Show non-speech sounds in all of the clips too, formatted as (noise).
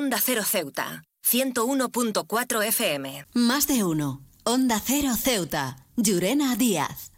Onda Cero Ceuta, 101.4 FM. Más de uno. Onda Cero Ceuta. Llurena Díaz.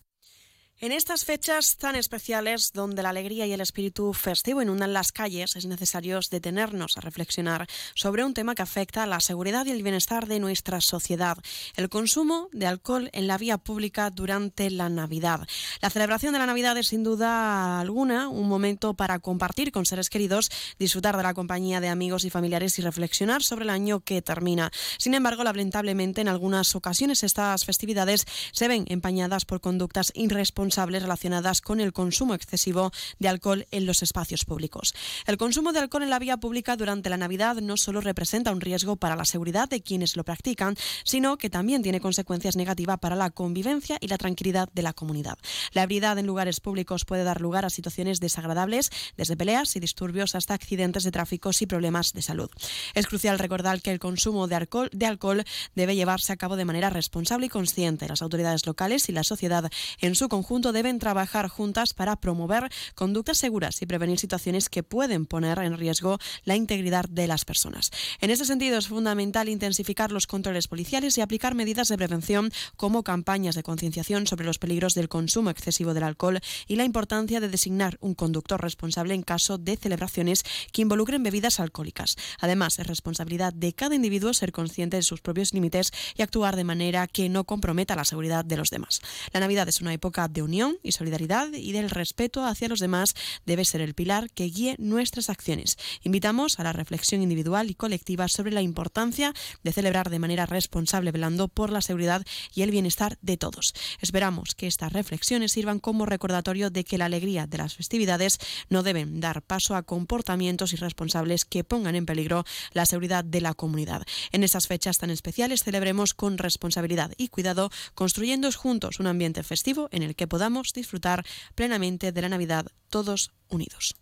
En estas fechas tan especiales, donde la alegría y el espíritu festivo inundan las calles, es necesario detenernos a reflexionar sobre un tema que afecta a la seguridad y el bienestar de nuestra sociedad, el consumo de alcohol en la vía pública durante la Navidad. La celebración de la Navidad es sin duda alguna un momento para compartir con seres queridos, disfrutar de la compañía de amigos y familiares y reflexionar sobre el año que termina. Sin embargo, lamentablemente, en algunas ocasiones estas festividades se ven empañadas por conductas irresponsables relacionadas con el consumo excesivo de alcohol en los espacios públicos. El consumo de alcohol en la vía pública durante la Navidad no solo representa un riesgo para la seguridad de quienes lo practican, sino que también tiene consecuencias negativas para la convivencia y la tranquilidad de la comunidad. La ebriedad en lugares públicos puede dar lugar a situaciones desagradables, desde peleas y disturbios hasta accidentes de tráfico y problemas de salud. Es crucial recordar que el consumo de alcohol, de alcohol debe llevarse a cabo de manera responsable y consciente. Las autoridades locales y la sociedad en su conjunto deben trabajar juntas para promover conductas seguras y prevenir situaciones que pueden poner en riesgo la integridad de las personas. En ese sentido, es fundamental intensificar los controles policiales y aplicar medidas de prevención como campañas de concienciación sobre los peligros del consumo excesivo del alcohol y la importancia de designar un conductor responsable en caso de celebraciones que involucren bebidas alcohólicas. Además, es responsabilidad de cada individuo ser consciente de sus propios límites y actuar de manera que no comprometa la seguridad de los demás. La Navidad es una época de unión y solidaridad y del respeto hacia los demás debe ser el pilar que guíe nuestras acciones. Invitamos a la reflexión individual y colectiva sobre la importancia de celebrar de manera responsable, velando por la seguridad y el bienestar de todos. Esperamos que estas reflexiones sirvan como recordatorio de que la alegría de las festividades no deben dar paso a comportamientos irresponsables que pongan en peligro la seguridad de la comunidad. En estas fechas tan especiales celebremos con responsabilidad y cuidado, construyendo juntos un ambiente festivo en el que podamos disfrutar plenamente de la Navidad todos unidos.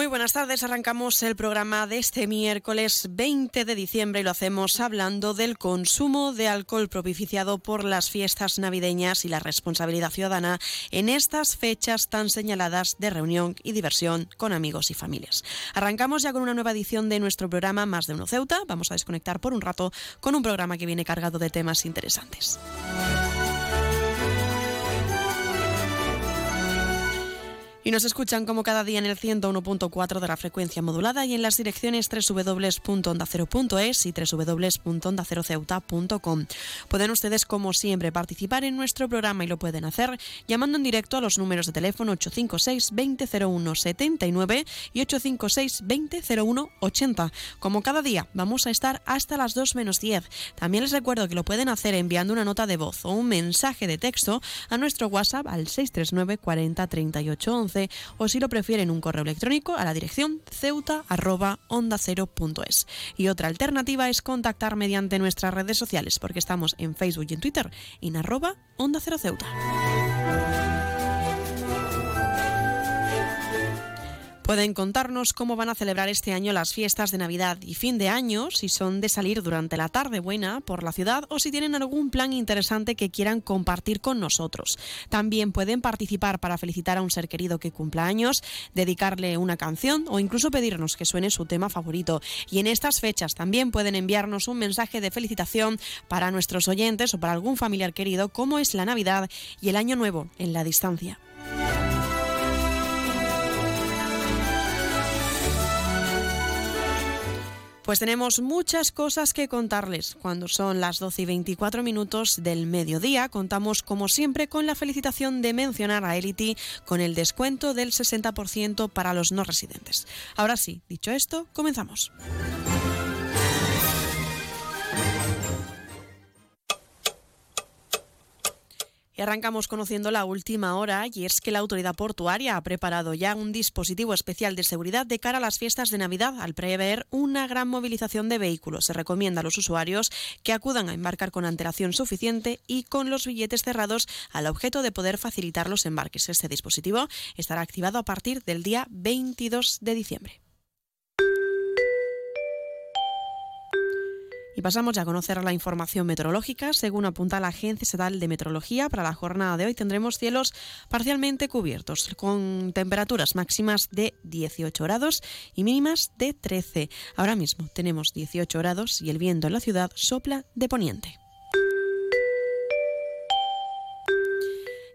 Muy buenas tardes, arrancamos el programa de este miércoles 20 de diciembre y lo hacemos hablando del consumo de alcohol propiciado por las fiestas navideñas y la responsabilidad ciudadana en estas fechas tan señaladas de reunión y diversión con amigos y familias. Arrancamos ya con una nueva edición de nuestro programa Más de Uno Ceuta. Vamos a desconectar por un rato con un programa que viene cargado de temas interesantes. Y nos escuchan como cada día en el 101.4 de la frecuencia modulada y en las direcciones www.ondacero.es y www.ondaceroceuta.com. Pueden ustedes, como siempre, participar en nuestro programa y lo pueden hacer llamando en directo a los números de teléfono 856 2001 79 y 856 2001 80. Como cada día, vamos a estar hasta las 2 menos 10. También les recuerdo que lo pueden hacer enviando una nota de voz o un mensaje de texto a nuestro WhatsApp al 639 40 38 11 o si lo prefieren un correo electrónico a la dirección ceuta@onda0.es. Y otra alternativa es contactar mediante nuestras redes sociales porque estamos en Facebook y en Twitter en arroba onda cero ceuta. Pueden contarnos cómo van a celebrar este año las fiestas de Navidad y fin de año, si son de salir durante la tarde buena por la ciudad o si tienen algún plan interesante que quieran compartir con nosotros. También pueden participar para felicitar a un ser querido que cumpla años, dedicarle una canción o incluso pedirnos que suene su tema favorito. Y en estas fechas también pueden enviarnos un mensaje de felicitación para nuestros oyentes o para algún familiar querido, como es la Navidad y el Año Nuevo en la distancia. Pues tenemos muchas cosas que contarles. Cuando son las 12 y 24 minutos del mediodía, contamos como siempre con la felicitación de mencionar a Elity con el descuento del 60% para los no residentes. Ahora sí, dicho esto, comenzamos. Arrancamos conociendo la última hora y es que la autoridad portuaria ha preparado ya un dispositivo especial de seguridad de cara a las fiestas de Navidad al prever una gran movilización de vehículos. Se recomienda a los usuarios que acudan a embarcar con antelación suficiente y con los billetes cerrados al objeto de poder facilitar los embarques. Este dispositivo estará activado a partir del día 22 de diciembre. Y pasamos ya a conocer la información meteorológica. Según apunta la Agencia Estatal de Meteorología, para la jornada de hoy tendremos cielos parcialmente cubiertos, con temperaturas máximas de 18 grados y mínimas de 13. Ahora mismo tenemos 18 grados y el viento en la ciudad sopla de poniente.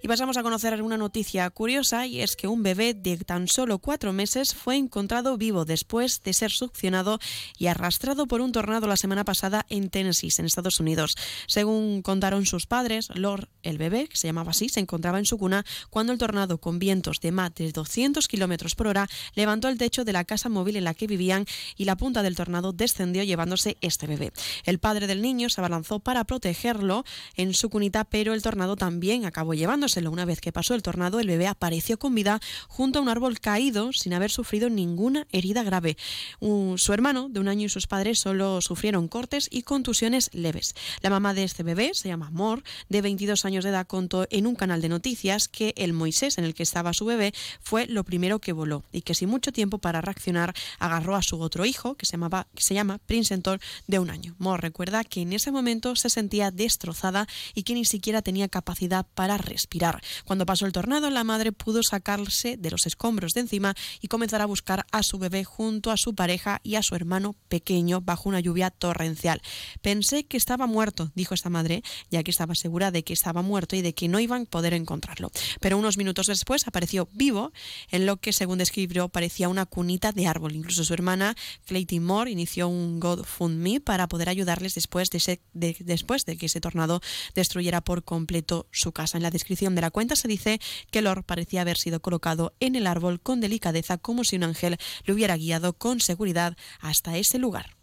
Y pasamos a conocer una noticia curiosa y es que un bebé de tan solo cuatro meses fue encontrado vivo después de ser succionado y arrastrado por un tornado la semana pasada en Tennessee, en Estados Unidos. Según contaron sus padres, Lord, el bebé, que se llamaba así, se encontraba en su cuna cuando el tornado con vientos de más de 200 kilómetros por hora levantó el techo de la casa móvil en la que vivían y la punta del tornado descendió llevándose este bebé. El padre del niño se abalanzó para protegerlo en su cunita, pero el tornado también acabó llevándose una vez que pasó el tornado, el bebé apareció con vida junto a un árbol caído sin haber sufrido ninguna herida grave. su hermano de un año y sus padres solo sufrieron cortes y contusiones leves. La mamá de este bebé, se llama Mor, de 22 años de edad, contó en un canal de noticias que el Moisés en el que estaba su bebé fue lo primero que voló y que sin mucho tiempo para reaccionar agarró a su otro hijo, que se, llamaba, que se llama Princeton, de un año. Mor recuerda que en ese momento se sentía destrozada y que ni siquiera tenía capacidad para respirar. Cuando pasó el tornado, la madre pudo sacarse de los escombros de encima y comenzar a buscar a su bebé junto a su pareja y a su hermano pequeño bajo una lluvia torrencial. Pensé que estaba muerto, dijo esta madre, ya que estaba segura de que estaba muerto y de que no iban a poder encontrarlo. Pero unos minutos después apareció vivo en lo que, según describió, parecía una cunita de árbol. Incluso su hermana, Clayton Moore, inició un GoFundMe para poder ayudarles después de, después de que ese tornado destruyera por completo su casa. En la descripción de la cuenta se dice que Lord parecía haber sido colocado en el árbol con delicadeza como si un ángel le hubiera guiado con seguridad hasta ese lugar.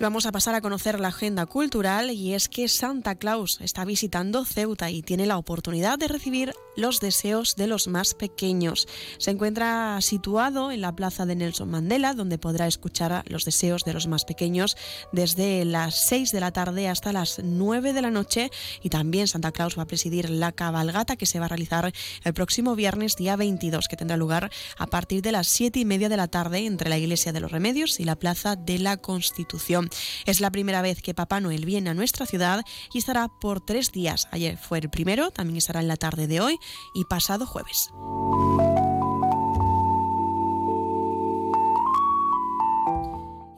Vamos a pasar a conocer la agenda cultural y es que Santa Claus está visitando Ceuta y tiene la oportunidad de recibir los deseos de los más pequeños. Se encuentra situado en la plaza de Nelson Mandela, donde podrá escuchar los deseos de los más pequeños desde las 6 de la tarde hasta las 9 de la noche y también Santa Claus va a presidir la cabalgata que se va a realizar el próximo viernes día 22 que tendrá lugar a partir de las 7 y media de la tarde entre la Iglesia de los Remedios y la Plaza de la Constitución. Es la primera vez que Papá Noel viene a nuestra ciudad y estará por tres días. Ayer fue el primero, también estará en la tarde de hoy y pasado jueves.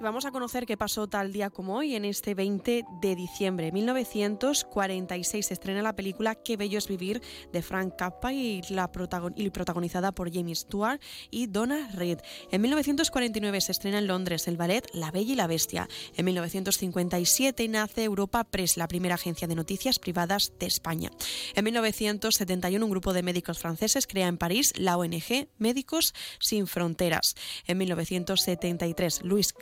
Vamos a conocer qué pasó tal día como hoy, en este 20 de diciembre de 1946. Se estrena la película Qué bello es vivir de Frank Capra y, la protagonizada por Jamie Stewart y Donna Reed. En 1949 se estrena en Londres el ballet La Bella y la Bestia. En 1957 nace Europa Press, la primera agencia de noticias privadas de España. En 1971 un grupo de médicos franceses crea en París la ONG Médicos Sin Fronteras. En 1973 Luis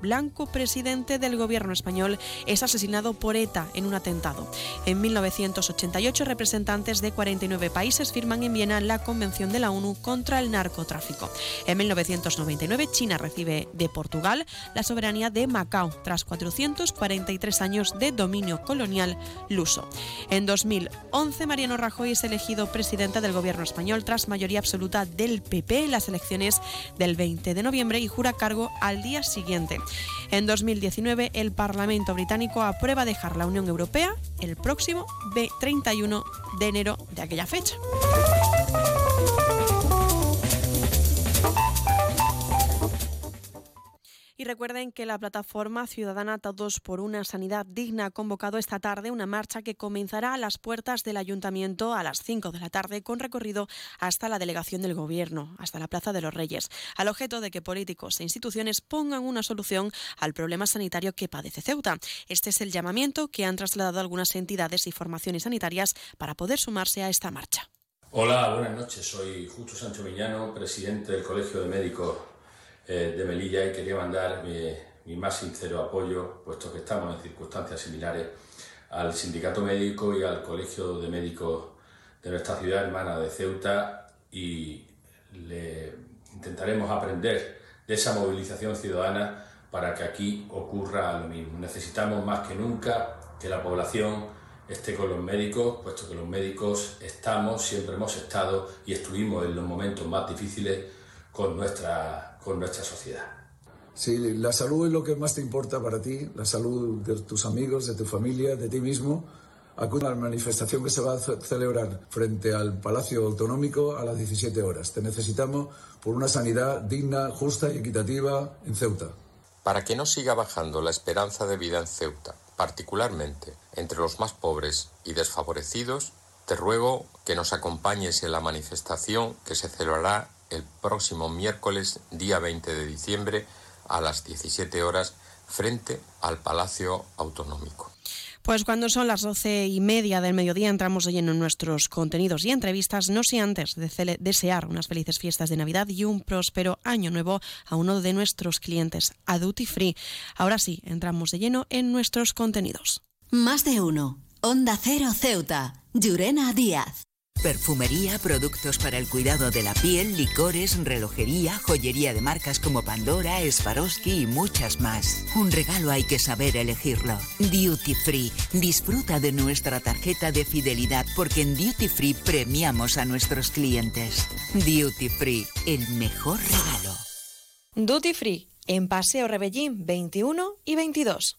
Blanco, presidente del gobierno español, es asesinado por ETA en un atentado. En 1988, representantes de 49 países firman en Viena la Convención de la ONU contra el narcotráfico. En 1999, China recibe de Portugal la soberanía de Macao tras 443 años de dominio colonial luso. En 2011, Mariano Rajoy es elegido presidente del gobierno español tras mayoría absoluta del PP en las elecciones del 20 de noviembre y jura cargo al día siguiente en 2019, el Parlamento británico aprueba dejar la Unión Europea el próximo 31 de enero de aquella fecha. Y recuerden que la plataforma ciudadana Todos por una Sanidad Digna ha convocado esta tarde una marcha que comenzará a las puertas del ayuntamiento a las 5 de la tarde con recorrido hasta la delegación del Gobierno, hasta la Plaza de los Reyes, al objeto de que políticos e instituciones pongan una solución al problema sanitario que padece Ceuta. Este es el llamamiento que han trasladado algunas entidades y formaciones sanitarias para poder sumarse a esta marcha. Hola, buenas noches. Soy Justo Sancho Miñano, presidente del Colegio de Médicos eh, de Melilla y quería mandar mi, más sincero apoyo, puesto que estamos en circunstancias similares, al Sindicato Médico y al Colegio de Médicos de nuestra ciudad hermana de Ceuta y le intentaremos aprender de esa movilización ciudadana para que aquí ocurra lo mismo. Necesitamos más que nunca que la población esté con los médicos, puesto que los médicos estamos, siempre hemos estado y estuvimos en los momentos más difíciles con nuestra, con nuestra sociedad. Sí, la salud es lo que más te importa para ti, la salud de tus amigos, de tu familia, de ti mismo. Acude a la manifestación que se va a celebrar frente al Palacio Autonómico a las 17 horas. Te necesitamos por una sanidad digna, justa y equitativa en Ceuta. Para que no siga bajando la esperanza de vida en Ceuta, particularmente entre los más pobres y desfavorecidos, te ruego que nos acompañes en la manifestación que se celebrará el próximo miércoles, día 20 de diciembre, a las 17 horas, frente al Palacio Autonómico. Pues cuando son las doce y media del mediodía entramos de lleno en nuestros contenidos y entrevistas, no sé antes de desear unas felices fiestas de Navidad y un próspero año nuevo a uno de nuestros clientes, a Duty Free. Ahora sí, entramos de lleno en nuestros contenidos. Más de uno. Onda Cero Ceuta. Llurena Díaz. Perfumería, productos para el cuidado de la piel, licores, relojería, joyería de marcas como Pandora, Swarovski y muchas más. Un regalo hay que saber elegirlo. Duty Free. Disfruta de nuestra tarjeta de fidelidad porque en Duty Free premiamos a nuestros clientes. Duty Free, el mejor regalo. Duty Free, en Paseo Rebellín 21 y 22.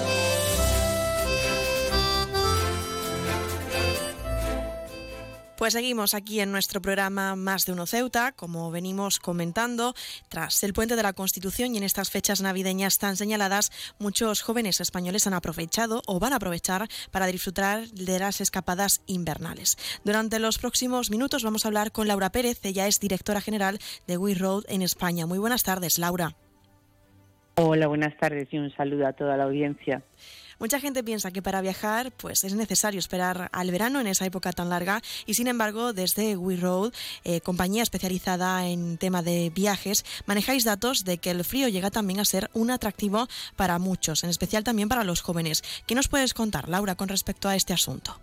Pues seguimos aquí en nuestro programa Más de Uno Ceuta, como venimos comentando, tras el puente de la Constitución y en estas fechas navideñas tan señaladas, muchos jóvenes españoles han aprovechado o van a aprovechar para disfrutar de las escapadas invernales. Durante los próximos minutos vamos a hablar con Laura Pérez, ella es directora general de We Road en España. Muy buenas tardes, Laura. Hola, buenas tardes y un saludo a toda la audiencia. Mucha gente piensa que para viajar pues es necesario esperar al verano en esa época tan larga y sin embargo desde We Road, eh, compañía especializada en tema de viajes, manejáis datos de que el frío llega también a ser un atractivo para muchos, en especial también para los jóvenes. ¿Qué nos puedes contar, Laura, con respecto a este asunto?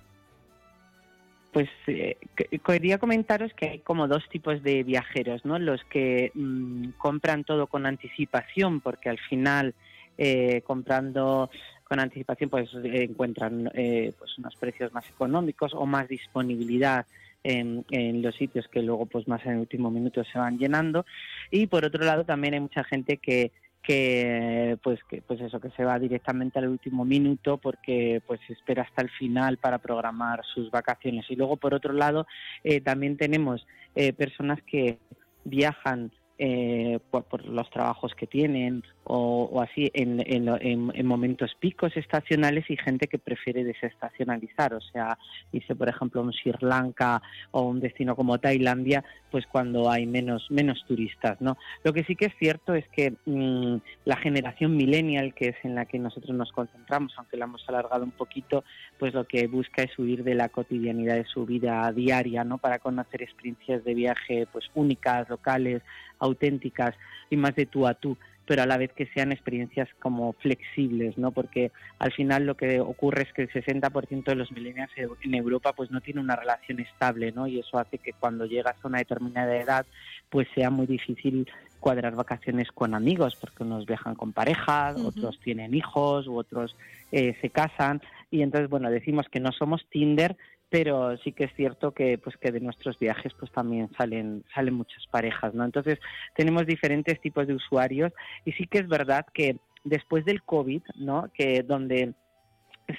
Pues eh, quería comentaros que hay como dos tipos de viajeros, ¿no? Los que mm, compran todo con anticipación, porque al final eh, comprando con anticipación pues encuentran eh, pues unos precios más económicos o más disponibilidad en, los sitios que luego pues más en el último minuto se van llenando. Y por otro lado también hay mucha gente que que pues que pues eso que se va directamente al último minuto porque pues espera hasta el final para programar sus vacaciones. Y luego por otro lado eh, también tenemos eh, personas que viajan eh, por, los trabajos que tienen o, así en, en, momentos picos estacionales y gente que prefiere desestacionalizar, o sea, irse por ejemplo a un Sri Lanka o un destino como Tailandia, pues cuando hay menos menos turistas, ¿no? Lo que sí que es cierto es que mm, la generación millennial, que es en la que nosotros nos concentramos, aunque la hemos alargado un poquito, pues lo que busca es huir de la cotidianidad de su vida diaria, ¿no? Para conocer experiencias de viaje pues únicas, locales, auténticas y más de tú a tú pero a la vez que sean experiencias como flexibles, ¿no? Porque al final lo que ocurre es que el 60% de los millennials en Europa pues no tiene una relación estable, ¿no? Y eso hace que cuando llegas a una determinada edad pues sea muy difícil cuadrar vacaciones con amigos, porque unos viajan con pareja, otros tienen hijos u otros eh, se casan y entonces bueno decimos que no somos Tinder pero sí que es cierto que pues que de nuestros viajes pues también salen salen muchas parejas no entonces tenemos diferentes tipos de usuarios y sí que es verdad que después del covid no que donde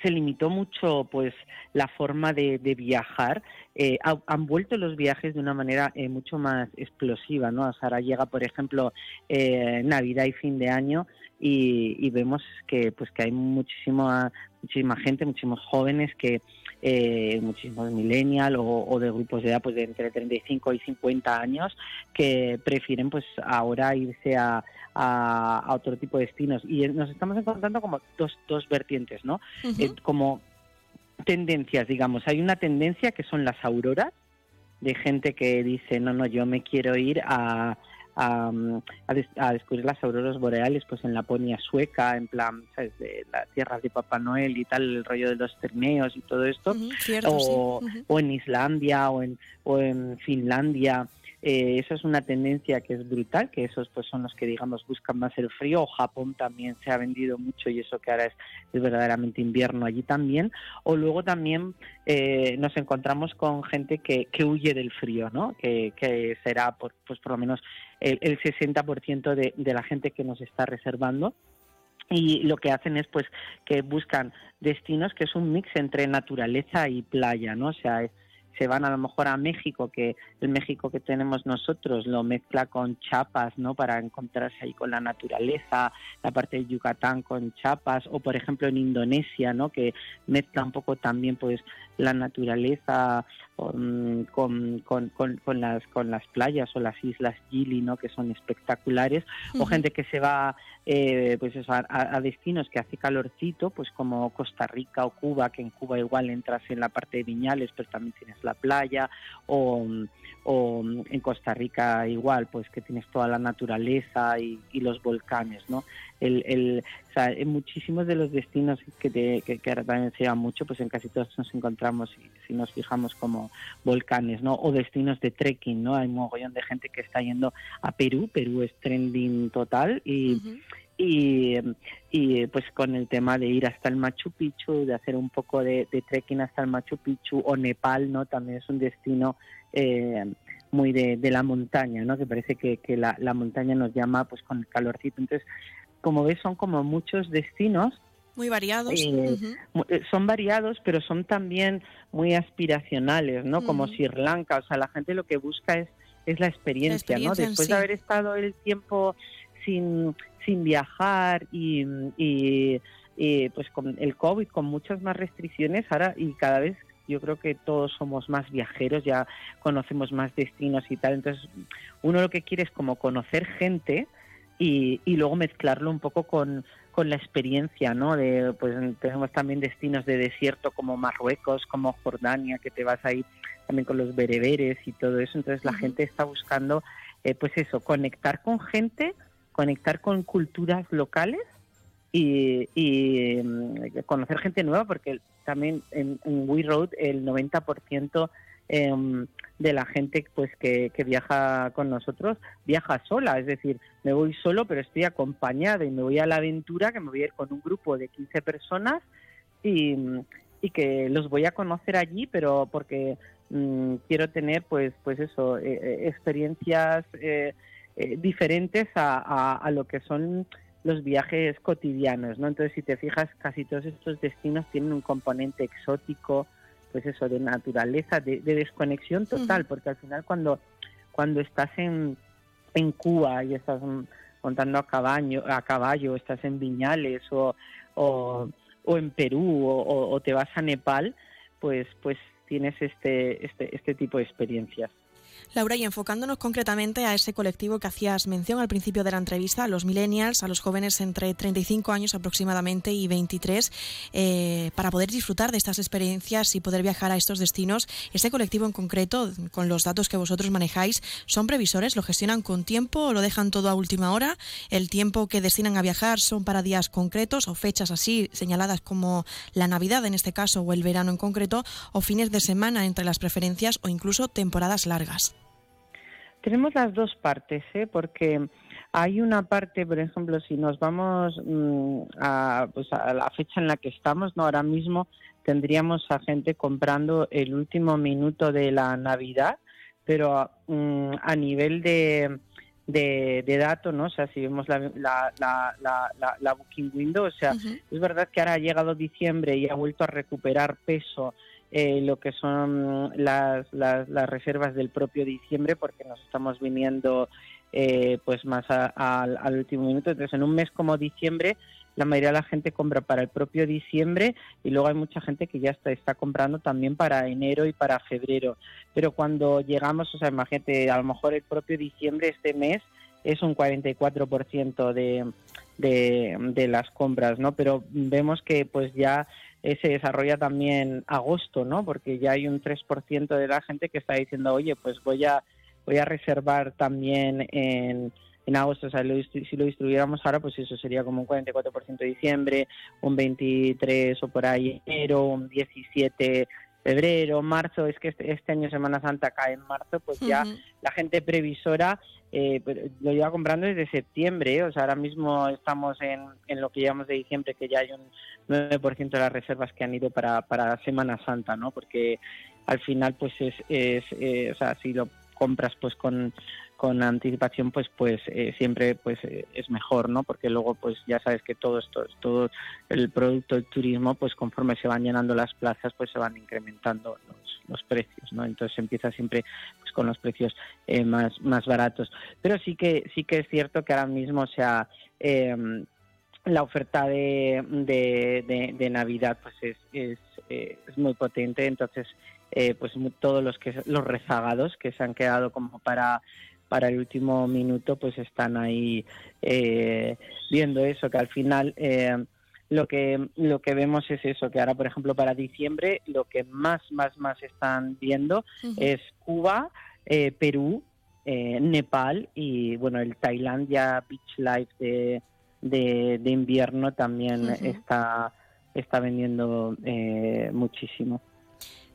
se limitó mucho pues la forma de, viajar eh, han vuelto los viajes de una manera eh, mucho más explosiva no ahora llega por ejemplo eh, navidad y fin de año y, y, vemos que pues que hay muchísima muchísima gente muchísimos jóvenes que eh, muchísimos millennial o, de grupos de edad pues de entre 35 y 50 años que prefieren pues ahora irse a, a, otro tipo de destinos. Y nos estamos encontrando como dos, dos vertientes, ¿no? Eh, como tendencias, digamos, hay una tendencia que son las auroras, de gente que dice, no, no, yo me quiero ir a, a, a, descubrir las auroras boreales pues en Laponia sueca, en plan, ¿sabes? De las tierras de Papá Noel y tal, el rollo de los trineos y todo esto, o, o, en Islandia o en, o en Finlandia. Eh, es una tendencia que es brutal, que esos pues son los que digamos buscan más el frío. O Japón también se ha vendido mucho y eso que ahora es, verdaderamente invierno allí también. O luego también eh, nos encontramos con gente que, que huye del frío, ¿no? Que, que será por, pues por lo menos el, el 60% de, de la gente que nos está reservando y lo que hacen es pues que buscan destinos que es un mix entre naturaleza y playa, ¿no? O sea, se van a lo mejor a México, que el México que tenemos nosotros lo mezcla con chapas, ¿no? Para encontrarse ahí con la naturaleza, la parte de Yucatán con chapas, o por ejemplo en Indonesia, ¿no? Que mezcla un poco también pues la naturaleza con, con, con, las, con las playas o las islas Gili, ¿no? que son espectaculares, o gente que se va eh, pues a, destinos que hace calorcito, pues como Costa Rica o Cuba, que en Cuba igual entras en la parte de Viñales, pero también tienes la playa, o, o en Costa Rica igual, pues que tienes toda la naturaleza y, y los volcanes, ¿no? El, el, o sea, en muchísimos de los destinos que, que, ahora también se llama mucho, pues en casi todos nos encontramos, si, si, nos fijamos, como volcanes, ¿no? O destinos de trekking, ¿no? Hay un mogollón de gente que está yendo a Perú, Perú es trending total y... Y, y, pues con el tema de ir hasta el Machu Picchu, de hacer un poco de, trekking hasta el Machu Picchu o Nepal, ¿no? También es un destino eh, muy de, de, la montaña, ¿no? Que parece que, que la, la, montaña nos llama pues con el calorcito. Entonces, como ves, son como muchos destinos. Muy variados. Eh, eh, son variados, pero son también muy aspiracionales, ¿no? Como Sri Lanka. O sea, la gente lo que busca es, es la experiencia, ¿no? Después de haber estado el tiempo sin, sin viajar y, y, pues con el COVID, con muchas más restricciones, ahora y cada vez yo creo que todos somos más viajeros, ya conocemos más destinos y tal. Entonces, uno lo que quiere es como conocer gente y, y luego mezclarlo un poco con, con la experiencia, ¿no? De, pues tenemos también destinos de desierto como Marruecos, como Jordania, que te vas a ir también con los bereberes y todo eso. Entonces la gente está buscando, eh, pues eso, conectar con gente, conectar con culturas locales y, y mm, conocer gente nueva, porque también en, en We Road el 90% eh, de la gente pues que, que, viaja con nosotros viaja sola, es decir, me voy solo pero estoy acompañada y me voy a la aventura que me voy a ir con un grupo de 15 personas y, y que los voy a conocer allí, pero porque mmm, quiero tener pues pues eso, eh, eh experiencias eh, eh, diferentes a, a, a lo que son los viajes cotidianos, ¿no? Entonces, si te fijas, casi todos estos destinos tienen un componente exótico, pues eso, de naturaleza, de, desconexión total, porque al final cuando, cuando estás en, en Cuba y estás montando a caballo, a caballo, estás en Viñales o, o, o en Perú o, o, te vas a Nepal, pues, pues tienes este, este, este tipo de experiencias. Laura, y enfocándonos concretamente a ese colectivo que hacías mención al principio de la entrevista, a los millennials, a los jóvenes entre 35 años aproximadamente y 23, eh, para poder disfrutar de estas experiencias y poder viajar a estos destinos, ese colectivo en concreto, con los datos que vosotros manejáis, ¿son previsores? ¿Lo gestionan con tiempo lo dejan todo a última hora? ¿El tiempo que destinan a viajar son para días concretos o fechas así señaladas como la Navidad en este caso o el verano en concreto o fines de semana entre las preferencias o incluso temporadas largas? Tenemos las dos partes, ¿eh? porque hay una parte, por ejemplo, si nos vamos mmm, a, pues a la fecha en la que estamos, no ahora mismo tendríamos a gente comprando el último minuto de la Navidad, pero mmm, a nivel de, de, de datos, ¿no? O sea, si vemos la, la, la, la, la Booking Window, o sea, uh -huh. es verdad que ahora ha llegado diciembre y ha vuelto a recuperar peso eh, lo que son las, las, reservas del propio diciembre, porque nos estamos viniendo eh, pues más a, a, al último minuto. Entonces, en un mes como diciembre, la mayoría de la gente compra para el propio diciembre y luego hay mucha gente que ya está, está comprando también para enero y para febrero. Pero cuando llegamos, o sea, imagínate, a lo mejor el propio diciembre este mes es un 44% de, de, de las compras, ¿no? Pero vemos que pues ya eh, se desarrolla también agosto, ¿no? Porque ya hay un 3% de la gente que está diciendo, oye, pues voy a, voy a reservar también en, en agosto. O sea, si lo distribuyéramos ahora, pues eso sería como un 44% de diciembre, un 23 o por ahí enero, un 17 febrero, marzo, es que este, este, año Semana Santa cae en marzo, pues ya la gente previsora eh, lo lleva comprando desde septiembre, ¿eh? o sea, ahora mismo estamos en, en lo que llevamos de diciembre, que ya hay un 9% de las reservas que han ido para, para Semana Santa, ¿no? Porque al final, pues es, es eh, o sea, si lo compras pues con con anticipación pues pues eh, siempre pues eh, es mejor no porque luego pues ya sabes que todo esto todo el producto del turismo pues conforme se van llenando las plazas pues se van incrementando los, los precios no entonces empieza siempre pues con los precios eh, más más baratos. Pero sí que sí que es cierto que ahora mismo o sea em, la oferta de, de, de, Navidad pues es, es, es muy potente. Entonces pues todos los que los rezagados que se han quedado como para para el último minuto pues están ahí eh, viendo eso que al final eh, lo que lo que vemos es eso que ahora por ejemplo para diciembre lo que más más más están viendo es Cuba eh, Perú Nepal y bueno el Tailandia Beach Life de, de, invierno también está está vendiendo muchísimo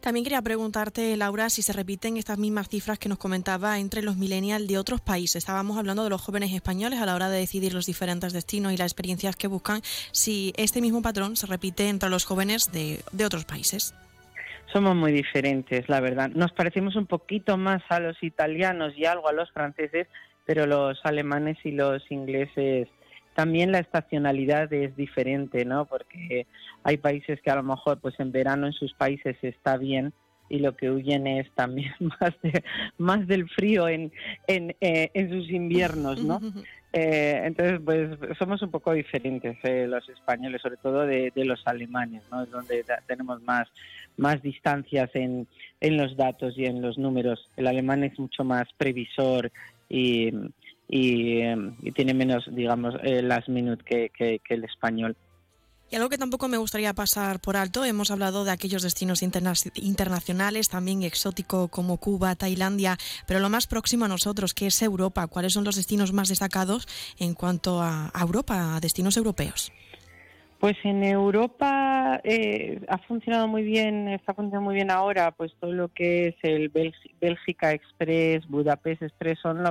también quería preguntarte, Laura, si se repiten estas mismas cifras que nos comentaba entre los millennials de otros países. Estábamos hablando de los jóvenes españoles a la hora de decidir los diferentes destinos y las experiencias que buscan, si este mismo patrón se repite entre los jóvenes de, de otros países. Somos muy diferentes, la verdad. Nos parecemos un poquito más a los italianos y algo a los franceses, pero los alemanes y los ingleses también la estacionalidad es diferente, ¿no? Porque hay países que a lo mejor, pues en verano en sus países está bien y lo que huyen es también (laughs) más más del frío en en, eh, en sus inviernos, ¿no? Eh, entonces, pues somos un poco diferentes eh, los españoles, sobre todo de, de, los alemanes, ¿no? Es donde tenemos más más distancias en, en los datos y en los números. El alemán es mucho más previsor y Em, y, tiene menos, digamos, eh, last minute que, que, el español. Y algo que tampoco me gustaría pasar por alto, hemos hablado de aquellos destinos internacionales, también exótico como Cuba, Tailandia, pero lo más próximo a nosotros, que es Europa, ¿cuáles son los destinos más destacados en cuanto a Europa, a destinos europeos? Pues en Europa eh, ha funcionado muy bien, está funcionando muy bien ahora, pues todo lo que es el Bélgica Express, Budapest Express, son,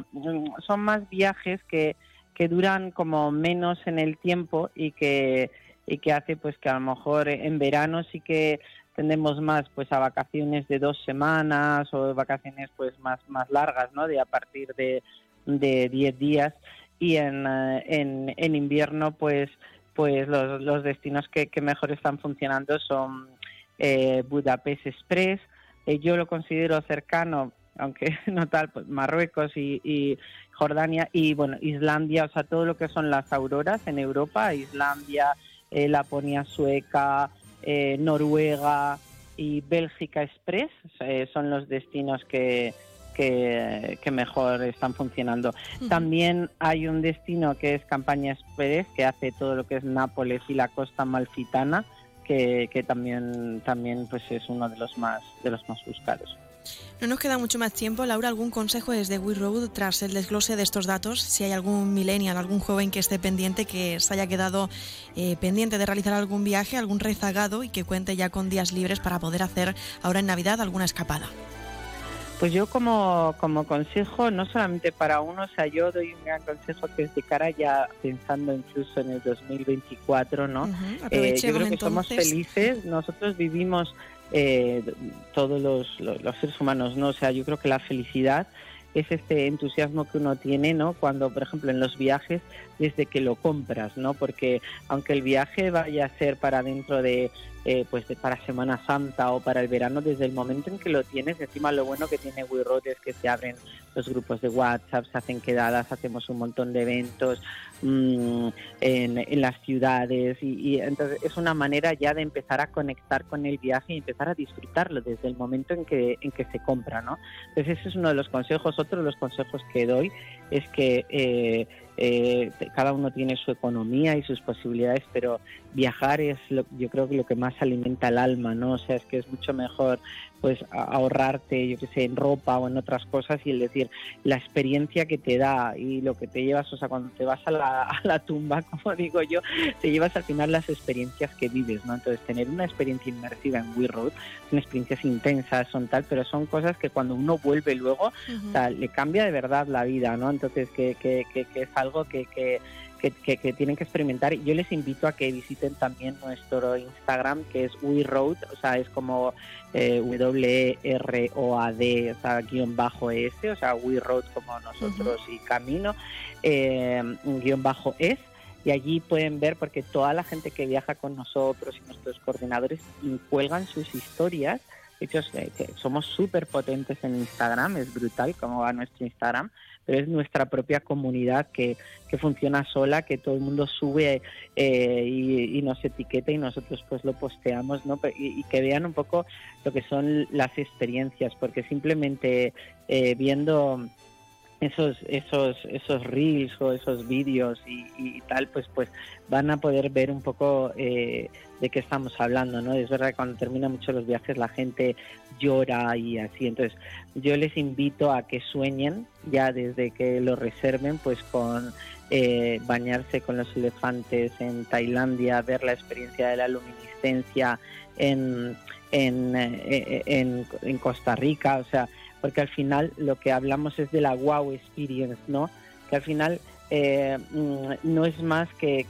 son más viajes que, que duran como menos en el tiempo y que, y que hace pues que a lo mejor en verano sí que tendemos más pues a vacaciones de dos semanas o vacaciones pues más, más largas, ¿no? De a partir de, de diez días y eh, en, en invierno pues pues los, los destinos que, mejor están funcionando son eh, Budapest Express. Eh, yo lo considero cercano, aunque (laughs) no tal, pues Marruecos y, Jordania y bueno Islandia, o sea todo lo que son las auroras en Europa, Islandia, eh, Laponia sueca, Noruega y Bélgica Express son los destinos que, que, mejor están funcionando. También hay un destino que es Campaña Express, que hace todo lo que es Nápoles y la costa malfitana, que, también, también pues es uno de los más, de los más buscados. No nos queda mucho más tiempo. Laura, ¿algún consejo desde We Road tras el desglose de estos datos? Si hay algún millennial, algún joven que esté pendiente, que se haya quedado eh, pendiente de realizar algún viaje, algún rezagado y que cuente ya con días libres para poder hacer ahora en Navidad alguna escapada. Pues yo como, como consejo, no solamente para uno, o sea, yo doy un gran consejo que es de cara ya pensando incluso en el 2024, ¿no? Eh, yo creo que somos felices, nosotros vivimos eh, todos los, los, seres humanos, ¿no? O sea, yo creo que la felicidad es este entusiasmo que uno tiene, ¿no? Cuando, por ejemplo, en los viajes, desde que lo compras, ¿no? Porque aunque el viaje vaya a ser para dentro de eh, pues para Semana Santa o para el verano, desde el momento en que lo tienes, encima lo bueno que tiene WeRoad es que se abren los grupos de WhatsApp, se hacen quedadas, hacemos un montón de eventos mm, en, las ciudades y, entonces es una manera ya de empezar a conectar con el viaje y empezar a disfrutarlo desde el momento en que, en que se compra, ¿no? Entonces ese es uno de los consejos. Otro de los consejos que doy es que eh, eh, cada uno tiene su economía y sus posibilidades, pero viajar es lo, yo creo que lo que más alimenta el alma, ¿no? O sea, es que es mucho mejor pues ahorrarte, yo qué sé, en ropa o en otras cosas y el decir la experiencia que te da y lo que te llevas, o sea, cuando te vas a la, a la tumba, (laughs) como digo yo, te llevas al final las experiencias que vives, ¿no? Entonces, tener una experiencia inmersiva en We Road, son experiencias intensas, son tal, pero son cosas que cuando uno vuelve luego, o sea, le cambia de verdad la vida, ¿no? Entonces, que, que, que, que es algo que, que que, tienen que experimentar. Yo les invito a que visiten también nuestro Instagram, que es We Road, o sea, es como eh, W-R-O-A-D, o sea, guion bajo S, o sea, We Road como nosotros y Camino, eh, guion bajo S. Y allí pueden ver, porque toda la gente que viaja con nosotros y nuestros coordinadores cuelgan sus historias. De hecho, somos súper potentes en Instagram, es brutal cómo va nuestro Instagram pero es nuestra propia comunidad que, que funciona sola, que todo el mundo sube eh, y, nos etiqueta y nosotros pues lo posteamos, ¿no? Y, que vean un poco lo que son las experiencias, porque simplemente eh, viendo esos esos esos reels o esos vídeos y, tal pues pues van a poder ver un poco eh, de qué estamos hablando no es verdad que cuando terminan mucho los viajes la gente llora y así. Entonces yo les invito a que sueñen ya desde que lo reserven pues con eh, bañarse con los elefantes en Tailandia ver la experiencia de la luminiscencia en en, eh, en, en Costa Rica. O sea porque al final lo que hablamos es de la wow experience, ¿no? Que al final eh, mm, no es más que,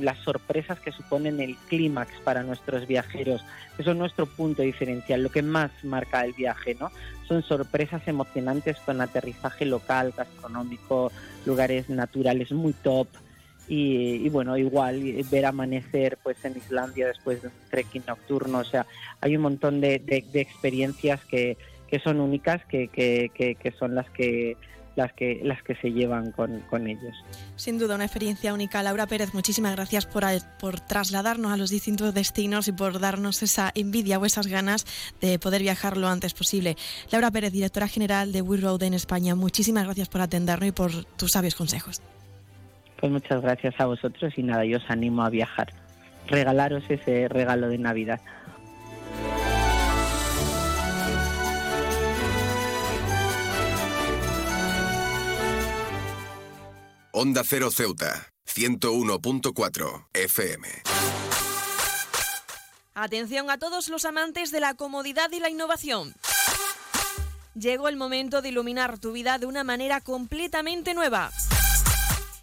las sorpresas que suponen el clímax para nuestros viajeros. Eso es nuestro punto diferencial, lo que más marca el viaje, ¿no? Son sorpresas emocionantes con aterrizaje local, gastronómico, lugares naturales muy top. Y, bueno, igual ver amanecer pues en Islandia después de un trekking nocturno, o sea, hay un montón de experiencias que, que son únicas, que, que, que, son las que las que las que se llevan con, con, ellos. Sin duda, una experiencia única. Laura Pérez, muchísimas gracias por, por trasladarnos a los distintos destinos y por darnos esa envidia o esas ganas de poder viajar lo antes posible. Laura Pérez, directora general de We Road en España, muchísimas gracias por atendernos y por tus sabios consejos. Pues muchas gracias a vosotros y nada, yo os animo a viajar. Regalaros ese regalo de Navidad. Onda Cero Ceuta, 101.4 FM. Atención a todos los amantes de la comodidad y la innovación. Llegó el momento de iluminar tu vida de una manera completamente nueva.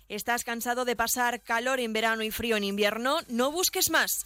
¿Estás cansado de pasar calor en verano y frío en invierno? No busques más.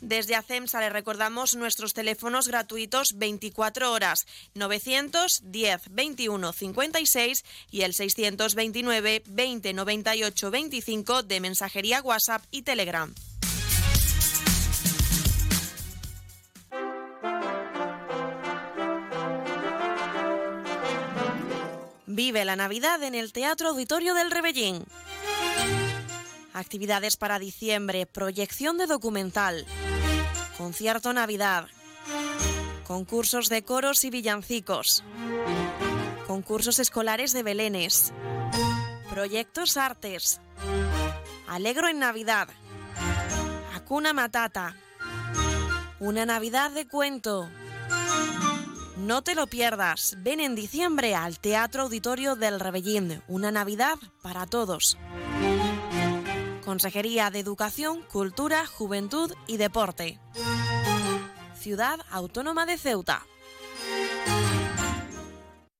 Desde ACEMSA le recordamos nuestros teléfonos gratuitos 24 horas 910 21 56 y el 629 20 98 25 de mensajería WhatsApp y Telegram. Vive la Navidad en el Teatro Auditorio del Rebellín. Actividades para diciembre, proyección de documental, concierto Navidad, concursos de coros y villancicos, concursos escolares de belenes, proyectos artes, Alegro en Navidad, Acuna Matata, una Navidad de cuento. No te lo pierdas, ven en diciembre al Teatro Auditorio del Rebellín, una Navidad para todos. Consejería de Educación, Cultura, Juventud y Deporte. Ciudad Autónoma de Ceuta.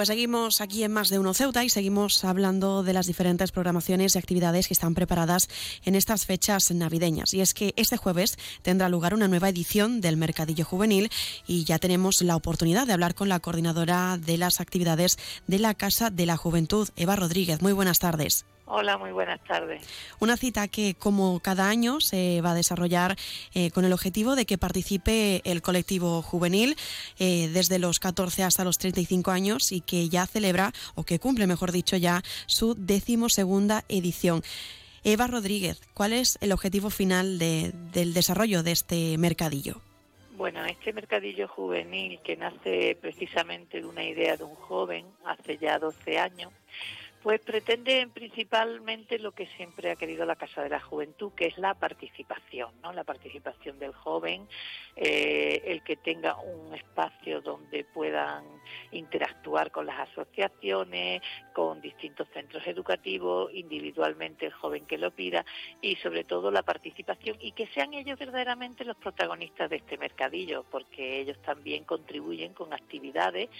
Pues seguimos aquí en Más de Uno Ceuta y seguimos hablando de las diferentes programaciones y actividades que están preparadas en estas fechas navideñas. Y es que este jueves tendrá lugar una nueva edición del Mercadillo Juvenil y ya tenemos la oportunidad de hablar con la coordinadora de las actividades de la Casa de la Juventud, Eva Rodríguez. Muy buenas tardes. Hola, muy buenas tardes. Una cita que, como cada año, se va a desarrollar eh, con el objetivo de que participe el colectivo juvenil eh, desde los 14 hasta los 35 años y que ya celebra, o que cumple, mejor dicho, ya su decimosegunda edición. Eva Rodríguez, ¿cuál es el objetivo final del desarrollo de este mercadillo? Bueno, este mercadillo juvenil que nace precisamente de una idea de un joven hace ya 12 años, pues pretende principalmente lo que siempre ha querido la Casa de la Juventud, que es la participación, ¿no? La participación del joven, eh, el que tenga un espacio donde puedan interactuar con las asociaciones, con distintos centros educativos, individualmente el joven que lo pida y sobre todo la participación y que sean ellos verdaderamente los protagonistas de este mercadillo, porque ellos también contribuyen con actividades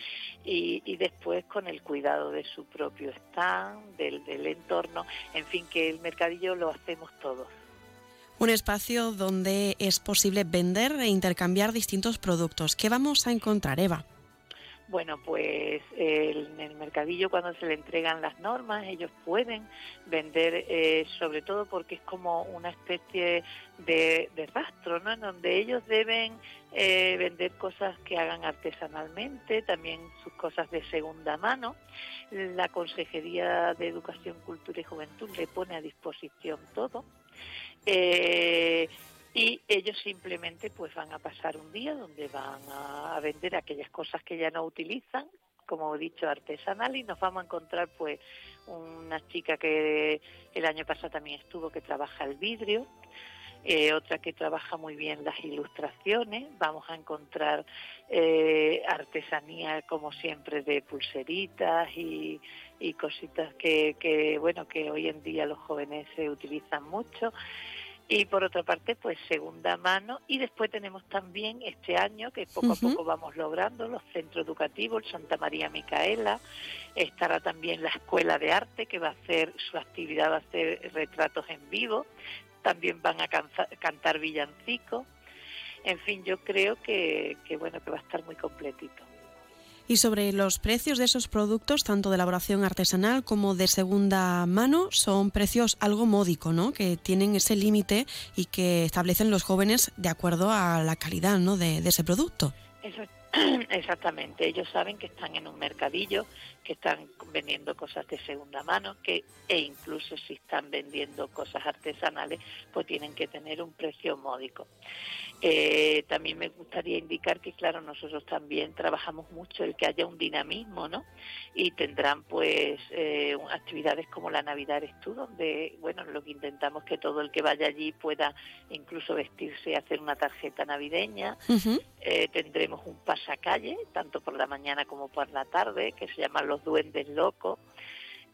y, y después con el cuidado de su propio estado del, entorno, en fin, que el mercadillo lo hacemos todos. Un espacio donde es posible vender e intercambiar distintos productos. ¿Qué vamos a encontrar, Eva? Bueno, pues en el mercadillo cuando se le entregan las normas, ellos pueden vender, eh, sobre todo porque es como una especie de, rastro, ¿no? En donde ellos deben eh, vender cosas que hagan artesanalmente, también sus cosas de segunda mano. La Consejería de Educación, Cultura y Juventud le pone a disposición todo. Eh, y ellos simplemente pues van a pasar un día donde van a vender aquellas cosas que ya no utilizan como he dicho artesanal y nos vamos a encontrar pues una chica que el año pasado también estuvo que trabaja el vidrio eh, otra que trabaja muy bien las ilustraciones. Vamos a encontrar eh, artesanía como siempre de pulseritas y, y cositas que, que bueno que hoy en día los jóvenes se utilizan mucho y por otra parte, pues segunda mano. Y después tenemos también este año, que poco a poco vamos logrando, los centros educativos, el Santa María Micaela, estará también la Escuela de Arte, que va a hacer su actividad, va a hacer retratos en vivo, también van a cantar villancicos. En fin, yo creo que, que bueno, que va a estar muy completito. Y sobre los precios de esos productos, tanto de elaboración artesanal como de segunda mano, son precios algo módico, ¿no? Que tienen ese límite y que establecen los jóvenes de acuerdo a la calidad, ¿no? De, ese producto. (clears throat) Exactamente. Ellos saben que están en un mercadillo, que están vendiendo cosas de segunda mano, que e incluso si están vendiendo cosas artesanales, pues tienen que tener un precio módico. Eh, también me gustaría indicar que, claro, nosotros también trabajamos mucho el que haya un dinamismo, ¿no? Y tendrán, pues, eh, actividades como la Navidad Eres Tú, donde, bueno, lo que intentamos que todo el que vaya allí pueda incluso vestirse y hacer una tarjeta navideña. Eh, tendremos un pasacalle, tanto por la mañana como por la tarde, que se llama Los Duendes Locos.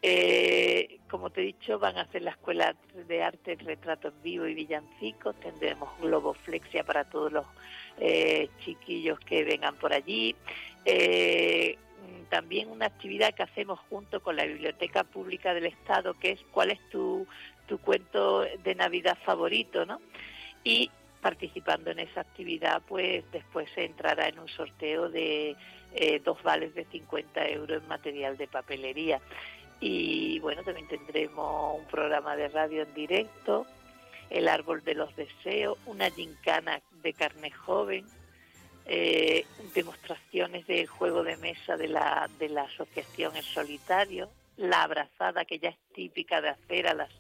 Eh, como te he dicho, van a hacer la escuela de arte, retrato en vivo y villancicos. Tendremos globoflexia para todos los eh, chiquillos que vengan por allí. Eh, también una actividad que hacemos junto con la Biblioteca Pública del Estado, que es cuál es tu, tu cuento de Navidad favorito, ¿no? Y participando en esa actividad, pues después se entrará en un sorteo de dos vales de 50 euros en material de papelería. Y bueno, también tendremos un programa de radio en directo, el árbol de los deseos, una gincana de carne joven, eh, demostraciones del juego de mesa de la, de la asociación El Solitario, la abrazada que ya es típica de hacer a las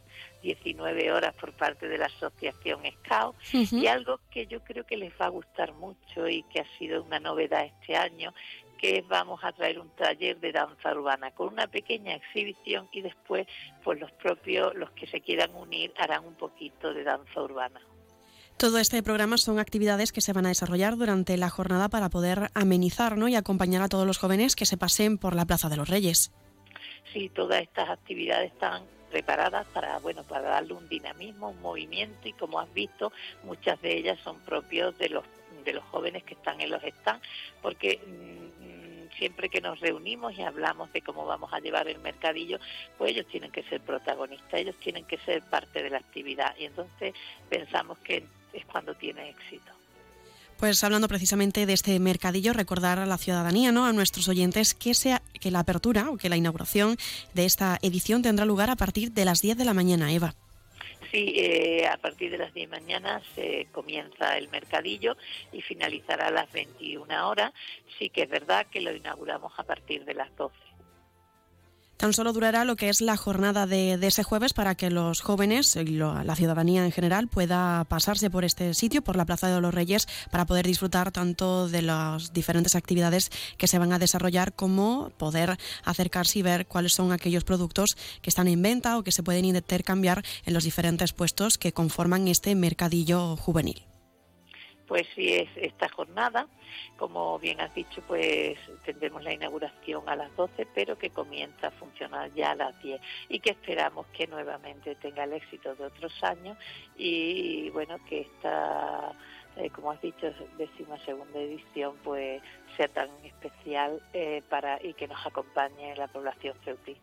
19 horas por parte de la asociación Scout y algo que yo creo que les va a gustar mucho y que ha sido una novedad este año que vamos a traer un taller de danza urbana con una pequeña exhibición y después pues los propios los que se quieran unir harán un poquito de danza urbana. Todo este programa son actividades que se van a desarrollar durante la jornada para poder amenizar ¿no? y acompañar a todos los jóvenes que se pasen por la Plaza de los Reyes. Sí, todas estas actividades están preparadas para bueno para darle un dinamismo, un movimiento y como has visto muchas de ellas son propios de los de los jóvenes que están en los stands porque mm, siempre que nos reunimos y hablamos de cómo vamos a llevar el mercadillo, pues ellos tienen que ser protagonistas, ellos tienen que ser parte de la actividad y entonces pensamos que es cuando tiene éxito. Pues hablando precisamente de este mercadillo, recordar a la ciudadanía, ¿no? a nuestros oyentes, que, sea, que la apertura o que la inauguración de esta edición tendrá lugar a partir de las 10 de la mañana, Eva. Sí, eh, a partir de las 10 de la mañana se comienza el mercadillo y finalizará a las 21 horas. Sí que es verdad que lo inauguramos a partir de las 12. Tan solo durará lo que es la jornada de, ese jueves para que los jóvenes y la ciudadanía en general pueda pasarse por este sitio, por la Plaza de los Reyes, para poder disfrutar tanto de las diferentes actividades que se van a desarrollar como poder acercarse y ver cuáles son aquellos productos que están en venta o que se pueden intercambiar en los diferentes puestos que conforman este mercadillo juvenil pues sí es esta jornada. Como bien has dicho, pues tendremos la inauguración a las 12, pero que comienza a funcionar ya a las 10 y que esperamos que nuevamente tenga el éxito de otros años y bueno, que esta, eh, como has dicho, décima segunda edición pues sea tan especial eh, para y que nos acompañe la población ceutí.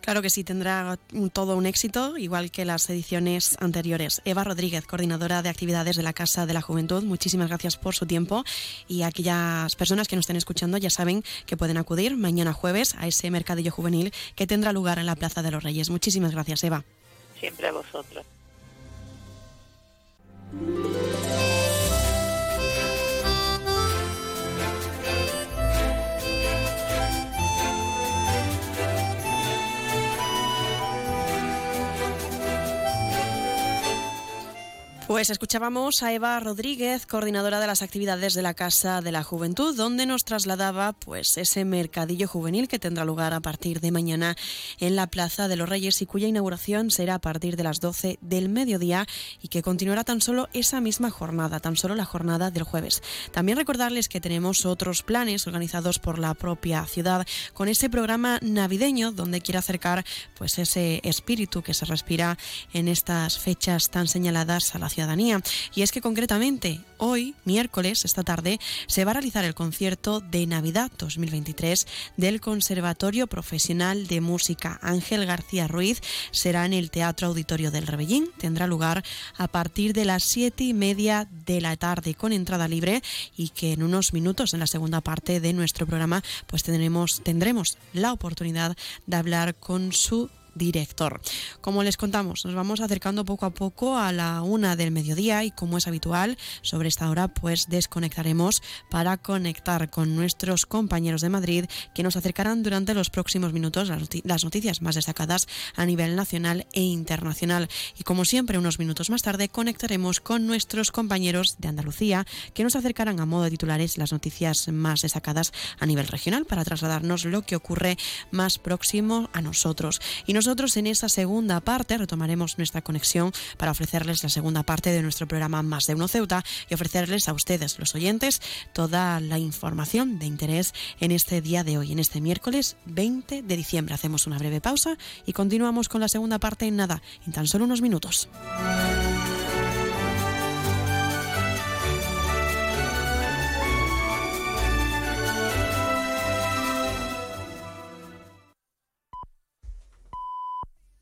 Claro que sí, tendrá todo un éxito, igual que las ediciones anteriores. Eva Rodríguez, coordinadora de actividades de la Casa de la Juventud, muchísimas gracias por su tiempo y aquellas personas que nos estén escuchando ya saben que pueden acudir mañana jueves a ese mercadillo juvenil que tendrá lugar en la Plaza de los Reyes. Muchísimas gracias, Eva. Siempre a vosotros. Pues escuchábamos a Eva Rodríguez, coordinadora de las actividades de la Casa de la Juventud, donde nos trasladaba pues ese mercadillo juvenil que tendrá lugar a partir de mañana en la Plaza de los Reyes y cuya inauguración será a partir de las 12 del mediodía y que continuará tan solo esa misma jornada, tan solo la jornada del jueves. También recordarles que tenemos otros planes organizados por la propia ciudad con ese programa navideño donde quiere acercar pues ese espíritu que se respira en estas fechas tan señaladas a la ciudad y es que concretamente hoy, miércoles, esta tarde, se va a realizar el concierto de Navidad 2023 del Conservatorio Profesional de Música Ángel García Ruiz. Será en el Teatro Auditorio del Rebellín. Tendrá lugar a partir de las siete y media de la tarde con entrada libre y que en unos minutos, en la segunda parte de nuestro programa, pues tendremos, tendremos la oportunidad de hablar con su director. Como les contamos, nos vamos acercando poco a poco a la una del mediodía y como es habitual, sobre esta hora pues desconectaremos para conectar con nuestros compañeros de Madrid que nos acercarán durante los próximos minutos las noticias más destacadas a nivel nacional e internacional. Y como siempre, unos minutos más tarde conectaremos con nuestros compañeros de Andalucía que nos acercarán a modo de titulares las noticias más destacadas a nivel regional para trasladarnos lo que ocurre más próximo a nosotros. Y nosotros en esa segunda parte retomaremos nuestra conexión para ofrecerles la segunda parte de nuestro programa Más de Uno Ceuta y ofrecerles a ustedes, los oyentes, toda la información de interés en este día de hoy, en este miércoles 20 de diciembre. Hacemos una breve pausa y continuamos con la segunda parte en nada, en tan solo unos minutos.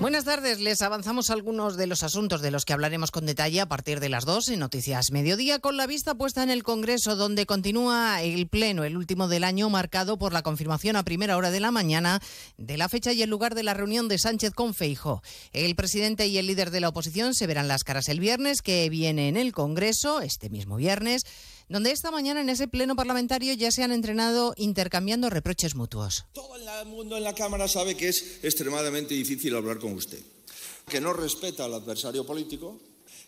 Buenas tardes, les avanzamos algunos de los asuntos de los que hablaremos con detalle a partir de las dos en Noticias Mediodía, con la vista puesta en el Congreso, donde continúa el Pleno, el último del año, marcado por la confirmación a primera hora de la mañana de la fecha y el lugar de la reunión de Sánchez con Feijo. El presidente y el líder de la oposición se verán las caras el viernes, que viene en el Congreso, este mismo viernes donde esta mañana en ese pleno parlamentario ya se han entrenado intercambiando reproches mutuos. Todo el mundo en la Cámara sabe que es extremadamente difícil hablar con usted, que no respeta al adversario político,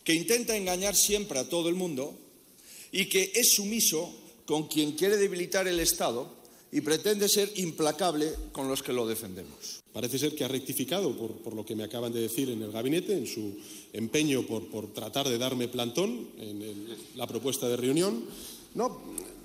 que intenta engañar siempre a todo el mundo y que es sumiso con quien quiere debilitar el Estado y pretende ser implacable con los que lo defendemos. Parece ser que ha rectificado, por, lo que me acaban de decir en el gabinete, en su empeño por, tratar de darme plantón en la propuesta de reunión. No,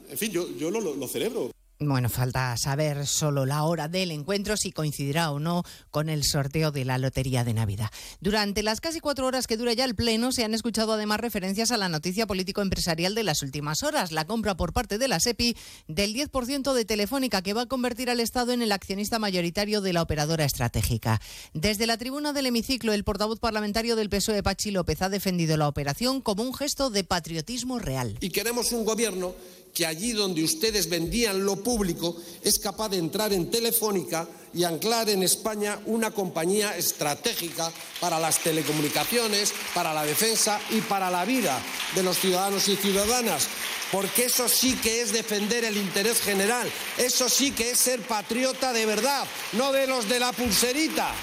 en fin, yo, yo lo, lo celebro. Bueno, falta saber solo la hora del encuentro, si coincidirá o no con el sorteo de la Lotería de Navidad. Durante las casi cuatro horas que dura ya el Pleno, se han escuchado además referencias a la noticia político-empresarial de las últimas horas, la compra por parte de la SEPI del 10% de Telefónica, que va a convertir al Estado en el accionista mayoritario de la operadora estratégica. Desde la tribuna del hemiciclo, el portavoz parlamentario del PSOE, Pachi López, ha defendido la operación como un gesto de patriotismo real. Y queremos un gobierno que allí donde ustedes vendían lo público es capaz de entrar en Telefónica y anclar en España una compañía estratégica para las telecomunicaciones, para la defensa y para la vida de los ciudadanos y ciudadanas. Porque eso sí que es defender el interés general, eso sí que es ser patriota de verdad, no de los de la pulserita.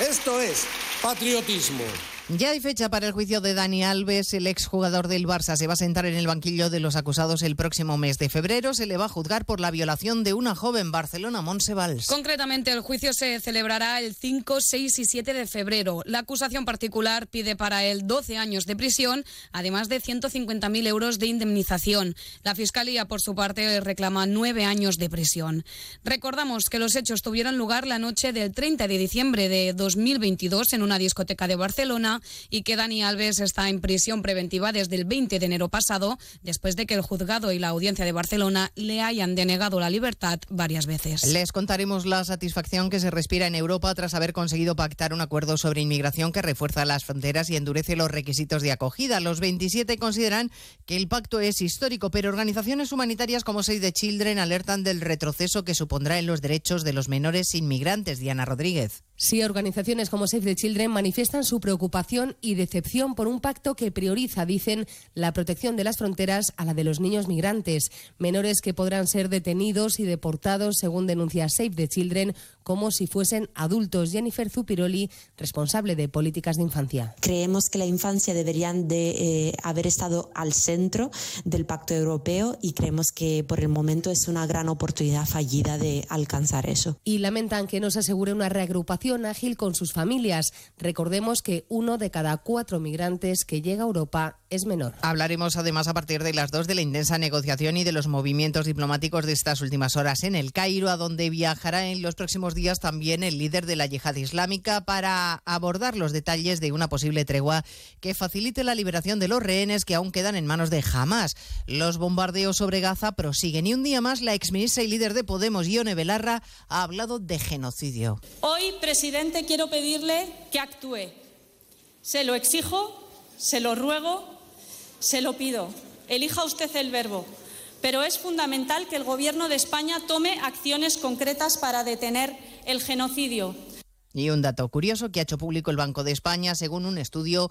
Esto es patriotismo. Ya hay fecha para el juicio de Dani Alves, el exjugador del Barça. Se va a sentar en el banquillo de los acusados el próximo mes de febrero. Se le va a juzgar por la violación de una joven Barcelona, Monsevals. Concretamente, el juicio se celebrará el 5, 6 y 7 de febrero. La acusación particular pide para él 12 años de prisión, además de 150.000 euros de indemnización. La Fiscalía, por su parte, reclama 9 años de prisión. Recordamos que los hechos tuvieron lugar la noche del 30 de diciembre de 2022 en una discoteca de Barcelona y que Dani Alves está en prisión preventiva desde el 20 de enero pasado, después de que el juzgado y la audiencia de Barcelona le hayan denegado la libertad varias veces. Les contaremos la satisfacción que se respira en Europa tras haber conseguido pactar un acuerdo sobre inmigración que refuerza las fronteras y endurece los requisitos de acogida. Los 27 consideran que el pacto es histórico, pero organizaciones humanitarias como Save the Children alertan del retroceso que supondrá en los derechos de los menores inmigrantes. Diana Rodríguez. Sí, organizaciones como Save the Children manifiestan su preocupación y decepción por un pacto que prioriza, dicen, la protección de las fronteras a la de los niños migrantes, menores que podrán ser detenidos y deportados, según denuncia Save the Children, como si fuesen adultos. Jennifer Zupiroli, responsable de políticas de infancia. Creemos que la infancia deberían de eh, haber estado al centro del Pacto Europeo y creemos que por el momento es una gran oportunidad fallida de alcanzar eso. Y lamentan que no se asegure una reagrupación ágil con sus familias. Recordemos que uno de cada cuatro migrantes que llega a Europa es menor. Hablaremos además a partir de las dos de la intensa negociación y de los movimientos diplomáticos de estas últimas horas en el Cairo, a donde viajará en los próximos días también el líder de la yihad islámica para abordar los detalles de una posible tregua que facilite la liberación de los rehenes que aún quedan en manos de Hamas. Los bombardeos sobre Gaza prosiguen y un día más la exministra y líder de Podemos, Ione Belarra, ha hablado de genocidio. Hoy, presidente, quiero pedirle que actúe. Se lo exijo, se lo ruego, se lo pido. Elija usted el verbo. Pero es fundamental que el Gobierno de España tome acciones concretas para detener el genocidio. Y un dato curioso que ha hecho público el Banco de España, según un estudio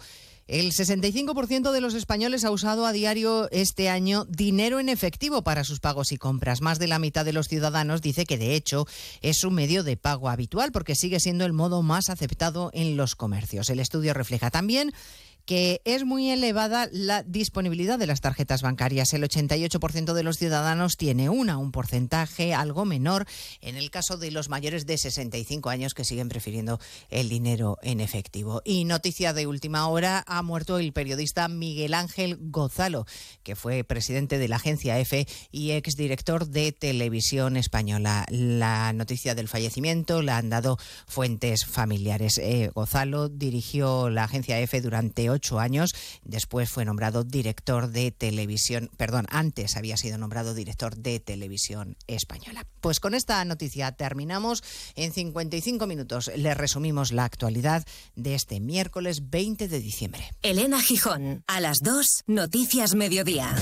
El 65% de los españoles ha usado a diario este año dinero en efectivo para sus pagos y compras. Más de la mitad de los ciudadanos dice que de hecho es un medio de pago habitual porque sigue siendo el modo más aceptado en los comercios. El estudio refleja también que es muy elevada la disponibilidad de las tarjetas bancarias. El 88% de los ciudadanos tiene una, un porcentaje algo menor en el caso de los mayores de 65 años que siguen prefiriendo el dinero en efectivo. Y noticia de última hora, ha muerto el periodista Miguel Ángel Gozalo, que fue presidente de la agencia EFE y exdirector de Televisión Española. La noticia del fallecimiento la han dado fuentes familiares. Eh, Gozalo dirigió la agencia EFE durante ocho años. Después fue nombrado director de televisión, perdón, antes había sido nombrado director de televisión española. Pues con esta noticia terminamos. En 55 minutos le resumimos la actualidad de este miércoles 20 de diciembre. Elena Gijón, a las 2, Noticias Mediodía.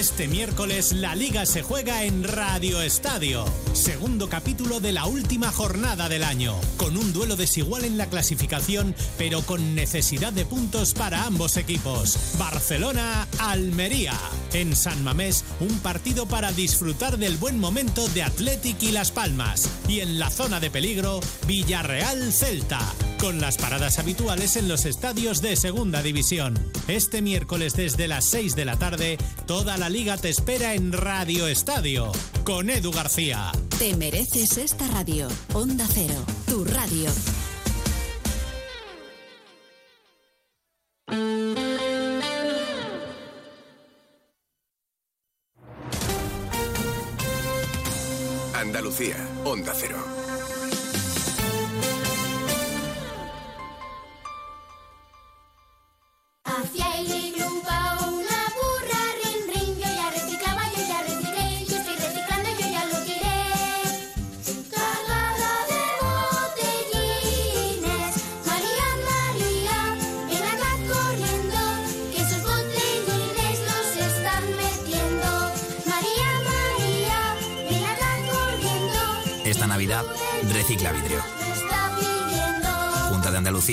Este miércoles la liga se juega en Radio Estadio. Segundo capítulo de la última jornada del año. Con un duelo desigual en la clasificación, pero con necesidad de puntos para ambos equipos. Barcelona-Almería. En San Mamés, un partido para disfrutar del buen momento de Athletic y Las Palmas. Y en la zona de peligro, Villarreal-Celta. Con las paradas habituales en los estadios de Segunda División. Este miércoles desde las 6 de la tarde, toda la liga te espera en Radio Estadio con Edu García. Te mereces esta radio. Onda Cero, tu radio. Andalucía, Onda Cero.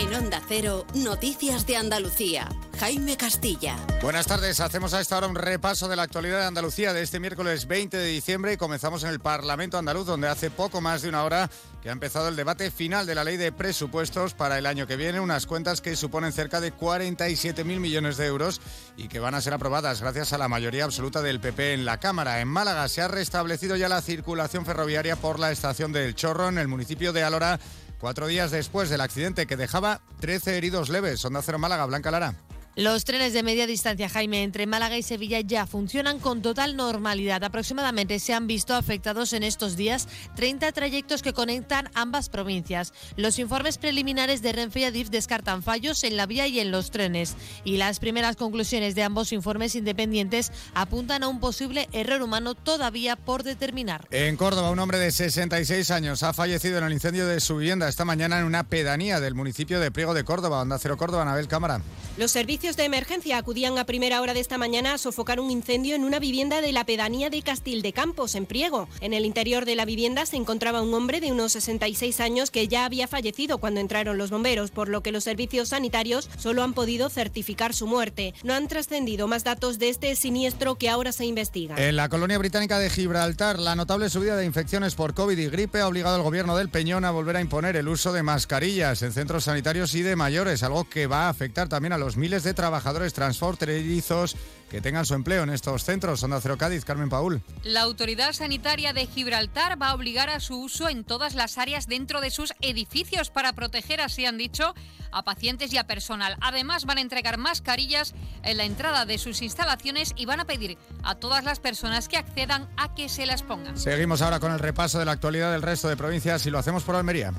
En Onda Cero, Noticias de Andalucía. Jaime Castilla. Buenas tardes, hacemos a esta hora un repaso de la actualidad de Andalucía de este miércoles 20 de diciembre y comenzamos en el Parlamento andaluz donde hace poco más de una hora que ha empezado el debate final de la ley de presupuestos para el año que viene, unas cuentas que suponen cerca de 47.000 millones de euros y que van a ser aprobadas gracias a la mayoría absoluta del PP en la Cámara. En Málaga se ha restablecido ya la circulación ferroviaria por la estación del Chorro en el municipio de Alora cuatro días después del accidente que dejaba 13 heridos leves. Onda Cero Málaga, Blanca Lara. Los trenes de media distancia, Jaime, entre Málaga y Sevilla ya funcionan con total normalidad. Aproximadamente se han visto afectados en estos días 30 trayectos que conectan ambas provincias. Los informes preliminares de Renfe y Adif descartan fallos en la vía y en los trenes. Y las primeras conclusiones de ambos informes independientes apuntan a un posible error humano todavía por determinar. En Córdoba, un hombre de 66 años ha fallecido en el incendio de su vivienda esta mañana en una pedanía del municipio de Priego de Córdoba. Onda Cero Córdoba, Anabel Cámara. Los servicios de emergencia acudían a primera hora de esta mañana a sofocar un incendio en una vivienda de la pedanía de Castil de Campos, en Priego. En el interior de la vivienda se encontraba un hombre de unos 66 años que ya había fallecido cuando entraron los bomberos, por lo que los servicios sanitarios solo han podido certificar su muerte. No han trascendido más datos de este siniestro que ahora se investiga. En la colonia británica de Gibraltar, la notable subida de infecciones por COVID y gripe ha obligado al gobierno del Peñón a volver a imponer el uso de mascarillas en centros sanitarios y de mayores, algo que va a afectar también a los miles de trabajadores transfronterizos que tengan su empleo en estos centros. Onda Cero Cádiz, Carmen Paul. La Autoridad Sanitaria de Gibraltar va a obligar a su uso en todas las áreas dentro de sus edificios para proteger, así han dicho, a pacientes y a personal. Además, van a entregar mascarillas en la entrada de sus instalaciones y van a pedir a todas las personas que accedan a que se las pongan. Seguimos ahora con el repaso de la actualidad del resto de provincias y lo hacemos por Almería.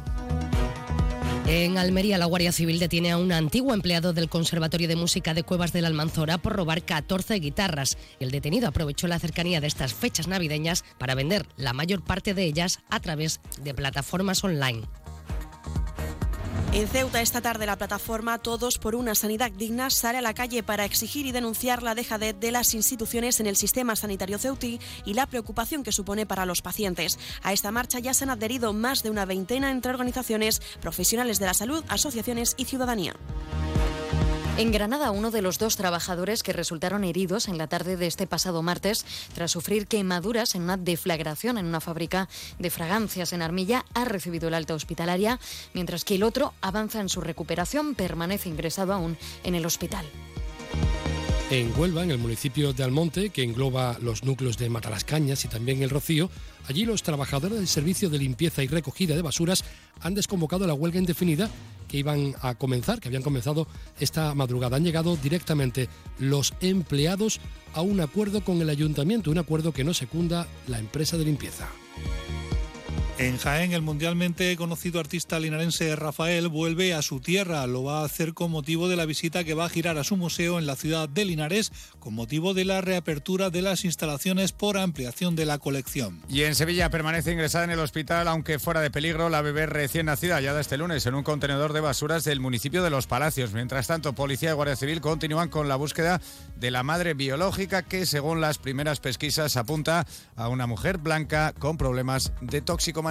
En Almería, la Guardia Civil detiene a un antiguo empleado del Conservatorio de Música de Cuevas de la Almanzora por robar 14 guitarras. El detenido aprovechó la cercanía de estas fechas navideñas para vender la mayor parte de ellas a través de plataformas online. En Ceuta esta tarde la plataforma Todos por una sanidad digna sale a la calle para exigir y denunciar la dejadez de las instituciones en el sistema sanitario ceutí y la preocupación que supone para los pacientes. A esta marcha ya se han adherido más de una veintena entre organizaciones, profesionales de la salud, asociaciones y ciudadanía. En Granada, uno de los dos trabajadores que resultaron heridos en la tarde de este pasado martes tras sufrir quemaduras en una deflagración en una fábrica de fragancias en Armilla ha recibido el alta hospitalaria, mientras que el otro avanza en su recuperación, permanece ingresado aún en el hospital. En Huelva, en el municipio de Almonte, que engloba los núcleos de Matalascañas y también el Rocío, allí los trabajadores del servicio de limpieza y recogida de basuras han desconvocado la huelga indefinida que iban a comenzar, que habían comenzado esta madrugada. Han llegado directamente los empleados a un acuerdo con el ayuntamiento, un acuerdo que no secunda la empresa de limpieza. En Jaén, el mundialmente conocido artista linarense Rafael vuelve a su tierra. Lo va a hacer con motivo de la visita que va a girar a su museo en la ciudad de Linares, con motivo de la reapertura de las instalaciones por ampliación de la colección. Y en Sevilla permanece ingresada en el hospital, aunque fuera de peligro, la bebé recién nacida, hallada este lunes en un contenedor de basuras del municipio de Los Palacios. Mientras tanto, Policía y Guardia Civil continúan con la búsqueda de la madre biológica que, según las primeras pesquisas, apunta a una mujer blanca con problemas de toxicomanía.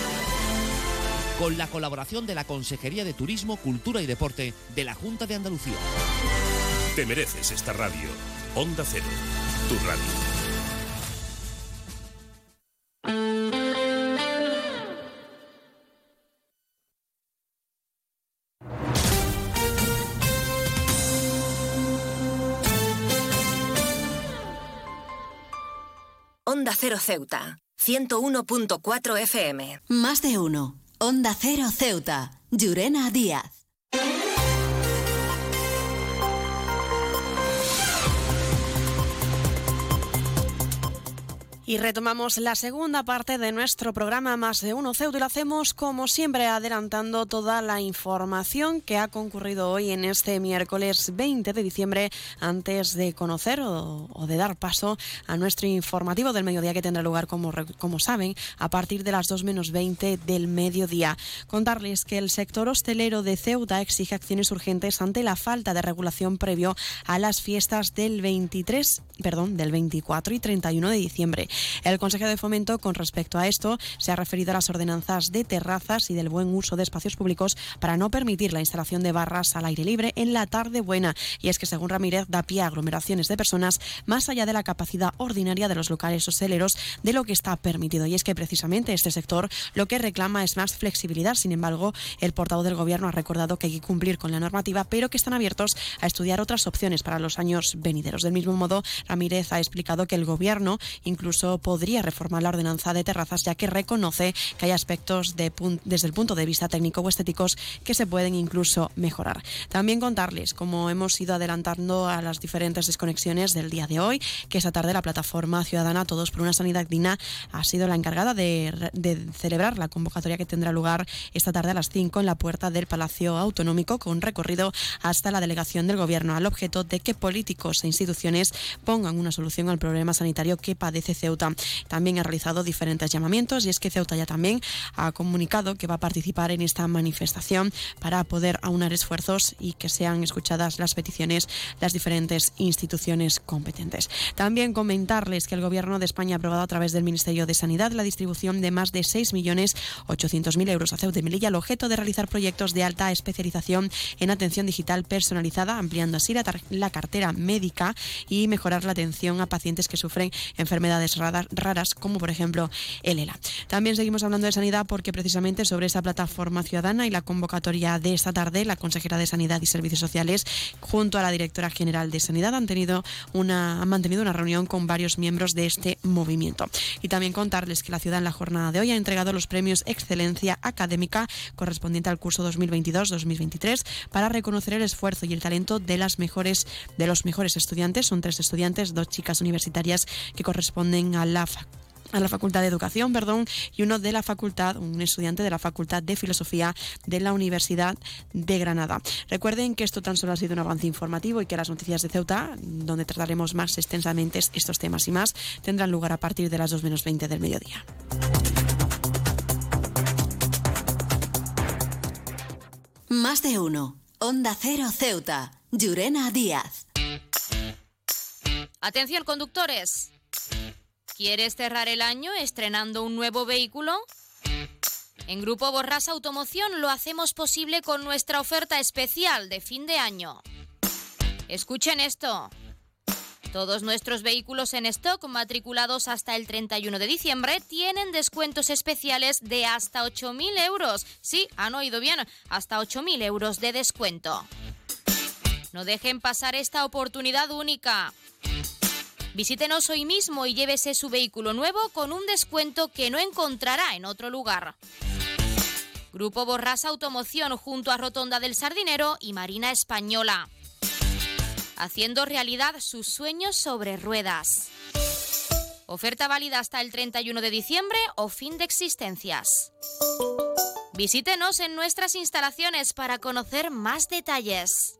Con la colaboración de la Consejería de Turismo, Cultura y Deporte de la Junta de Andalucía. Te mereces esta radio. Onda Cero, tu radio. Onda Cero Ceuta, 101.4 FM. Más de uno. Onda Cero Ceuta. Llurena Díaz. Y retomamos la segunda parte de nuestro programa Más de Uno Ceuta y lo hacemos como siempre adelantando toda la información que ha concurrido hoy en este miércoles 20 de diciembre antes de conocer o, de dar paso a nuestro informativo del mediodía que tendrá lugar como, como saben a partir de las 2 menos 20 del mediodía. Contarles que el sector hostelero de Ceuta exige acciones urgentes ante la falta de regulación previo a las fiestas del 23, perdón, del 24 y 31 de diciembre. El consejero de Fomento, con respecto a esto, se ha referido a las ordenanzas de terrazas y del buen uso de espacios públicos para no permitir la instalación de barras al aire libre en la tarde buena. Y es que, según Ramírez, da pie a aglomeraciones de personas más allá de la capacidad ordinaria de los locales hosteleros de lo que está permitido. Y es que, precisamente, este sector lo que reclama es más flexibilidad. Sin embargo, el portavoz del Gobierno ha recordado que hay que cumplir con la normativa, pero que están abiertos a estudiar otras opciones para los años venideros. Del mismo modo, Ramírez ha explicado que el Gobierno incluso podría reformar la ordenanza de terrazas, ya que reconoce que hay aspectos desde el punto de vista técnico o estéticos que se pueden incluso mejorar. También contarles, como hemos ido adelantando a las diferentes desconexiones del día de hoy, que esta tarde la plataforma ciudadana Todos por una Sanidad Digna ha sido la encargada de, de celebrar la convocatoria que tendrá lugar esta tarde a las 5 en la puerta del Palacio Autonómico con recorrido hasta la delegación del Gobierno al objeto de que políticos e instituciones pongan pongan una solución al problema sanitario que padece Ceuta. También ha realizado diferentes llamamientos y es que Ceuta ya también ha comunicado que va a participar en esta manifestación para poder aunar esfuerzos y que sean escuchadas las peticiones de las diferentes instituciones competentes. También comentarles que el Gobierno de España ha aprobado a través del Ministerio de Sanidad la distribución de más de 6.800.000 euros a Ceuta y Melilla al objeto de realizar proyectos de alta especialización en atención digital personalizada, ampliando así la cartera médica y mejorar la atención a pacientes que sufren enfermedades raras, como por ejemplo el ELA. También seguimos hablando de sanidad porque precisamente sobre esa plataforma ciudadana y la convocatoria de esta tarde, la consejera de Sanidad y Servicios Sociales, junto a la directora general de Sanidad, han, tenido una, han mantenido una reunión con varios miembros de este movimiento. Y también contarles que la ciudad en la jornada de hoy ha entregado los premios Excelencia Académica correspondiente al curso 2022-2023 para reconocer el esfuerzo y el talento de las mejores de los mejores estudiantes. Son tres dos chicas universitarias que corresponden a la a la Facultad de Educación, perdón, y uno de la facultad, un estudiante de la Facultad de Filosofía de la Universidad de Granada. Recuerden que esto tan solo ha sido un avance informativo y que las noticias de Ceuta, donde trataremos más extensamente estos temas y más, tendrán lugar a partir de las 2 menos 20 del mediodía. Más de uno. Onda Cero Ceuta. Llurena Díaz. Atención conductores. ¿Quieres cerrar el año estrenando un nuevo vehículo? En Grupo Borras Automoción lo hacemos posible con nuestra oferta especial de fin de año. Escuchen esto. Todos nuestros vehículos en stock matriculados hasta el 31 de diciembre tienen descuentos especiales de hasta 8.000 euros. Sí, han oído bien, hasta 8.000 euros de descuento. No dejen pasar esta oportunidad única. Visítenos hoy mismo y llévese su vehículo nuevo con un descuento que no encontrará en otro lugar. Grupo Borras Automoción junto a Rotonda del Sardinero y Marina Española haciendo realidad sus sueños sobre ruedas. Oferta válida hasta el 31 de diciembre o fin de existencias. Visítenos en nuestras instalaciones para conocer más detalles.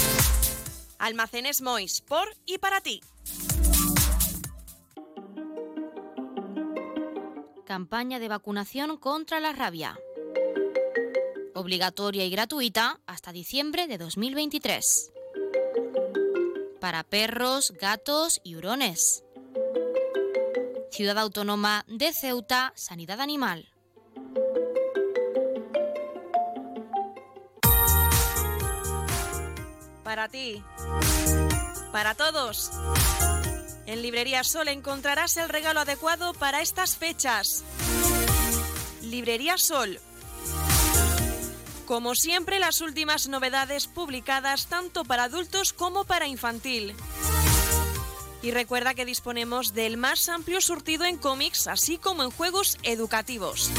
Almacenes Mois, por y para ti. Campaña de vacunación contra la rabia obligatoria y gratuita hasta diciembre de 2023. Para perros, gatos y hurones. Ciudad Autónoma de Ceuta, Sanidad Animal. Para ti. Para todos. En Librería Sol encontrarás el regalo adecuado para estas fechas. Librería Sol como siempre, las últimas novedades publicadas tanto para adultos como para infantil. Y recuerda que disponemos del más amplio surtido en cómics, así como en juegos educativos.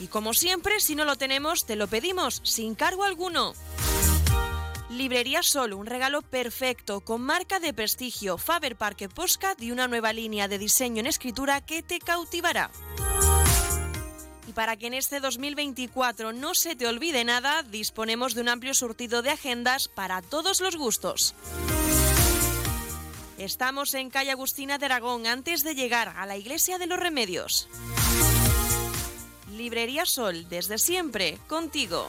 Y como siempre, si no lo tenemos, te lo pedimos, sin cargo alguno. Librería Sol, un regalo perfecto, con marca de prestigio, Faber Parque Postcard y una nueva línea de diseño en escritura que te cautivará. Y para que en este 2024 no se te olvide nada, disponemos de un amplio surtido de agendas para todos los gustos. Estamos en calle Agustina de Aragón antes de llegar a la Iglesia de los Remedios. Librería Sol, desde siempre, contigo.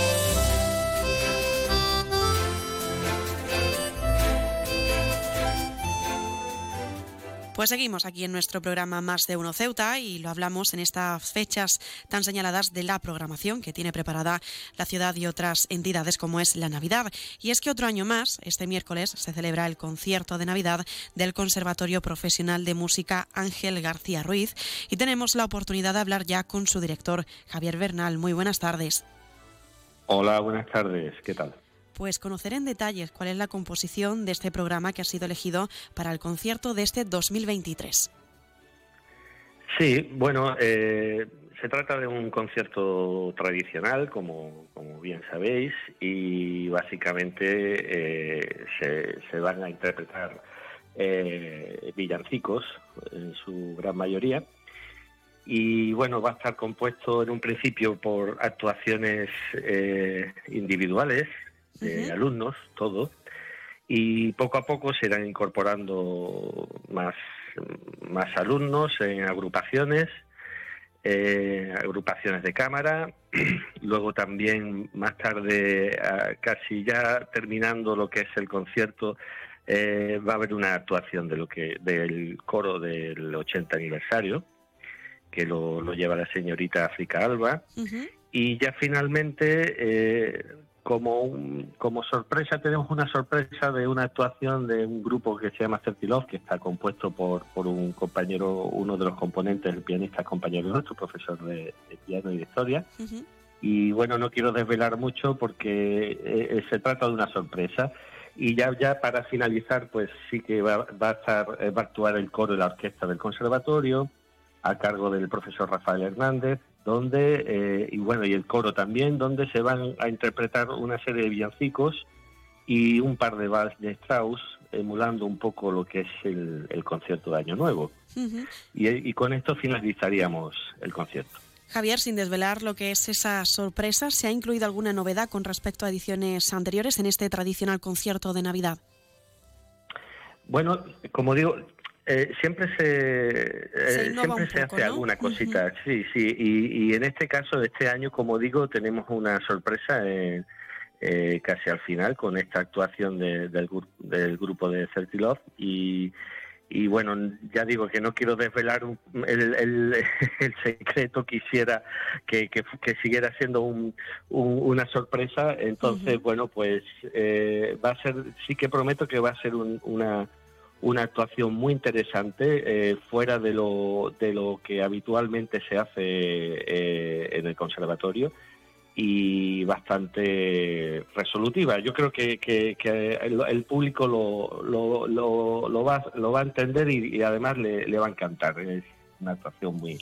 Pues seguimos aquí en nuestro programa Más de Uno Ceuta y lo hablamos en estas fechas tan señaladas de la programación que tiene preparada la ciudad y otras entidades como es la Navidad. Y es que otro año más, este miércoles, se celebra el concierto de Navidad del Conservatorio Profesional de Música Ángel García Ruiz y tenemos la oportunidad de hablar ya con su director, Javier Bernal. Muy buenas tardes. Hola, buenas tardes. ¿Qué tal? Pues conocer en detalles cuál es la composición de este programa que ha sido elegido para el concierto de este 2023. Sí, bueno, eh, se trata de un concierto tradicional, como, como bien sabéis, y básicamente eh, se, se, van a interpretar eh, villancicos en su gran mayoría. Y bueno, va a estar compuesto en un principio por actuaciones individuales de alumnos, todos, y poco a poco se irán incorporando más, más alumnos en agrupaciones, eh, agrupaciones de cámara, (clears throat) luego también más tarde, casi ya terminando lo que es el concierto, eh, va a haber una actuación de lo que del coro del 80 aniversario que lo, lo lleva la señorita África Alba. Y ya finalmente eh, como como sorpresa tenemos una sorpresa de una actuación de un grupo que se llama Certilov que está compuesto por, por un compañero uno de los componentes el pianista compañero nuestro profesor de, piano y de historia. Y bueno no quiero desvelar mucho porque eh, se trata de una sorpresa. Y ya, ya para finalizar, pues sí que va, va, a estar, eh, va a actuar el coro y la orquesta del conservatorio a cargo del profesor Rafael Hernández, donde, eh, y bueno, y el coro también, donde se van a interpretar una serie de villancicos y un par de vals de Strauss, emulando un poco lo que es el, el concierto de Año Nuevo. y, y con esto finalizaríamos el concierto. Javier, sin desvelar lo que es esa sorpresa, ¿se ha incluido alguna novedad con respecto a ediciones anteriores en este tradicional concierto de Navidad? Bueno, como digo, eh, siempre se, eh, siempre se hace alguna cosita, sí, sí, y, en este caso, este año, como digo, tenemos una sorpresa eh, casi al final con esta actuación del, del grupo de Certilov y y bueno, ya digo que no quiero desvelar el, el, (laughs) secreto, quisiera que, que, siguiera siendo un, una sorpresa, entonces bueno, pues eh, va a ser, sí que prometo que va a ser una, una actuación muy interesante, eh, fuera de lo, de lo que habitualmente se hace eh, en el conservatorio y bastante resolutiva. Yo creo que, que, el, público lo, lo, lo, lo, va, lo va a entender y, además le, va a encantar. Es una actuación muy,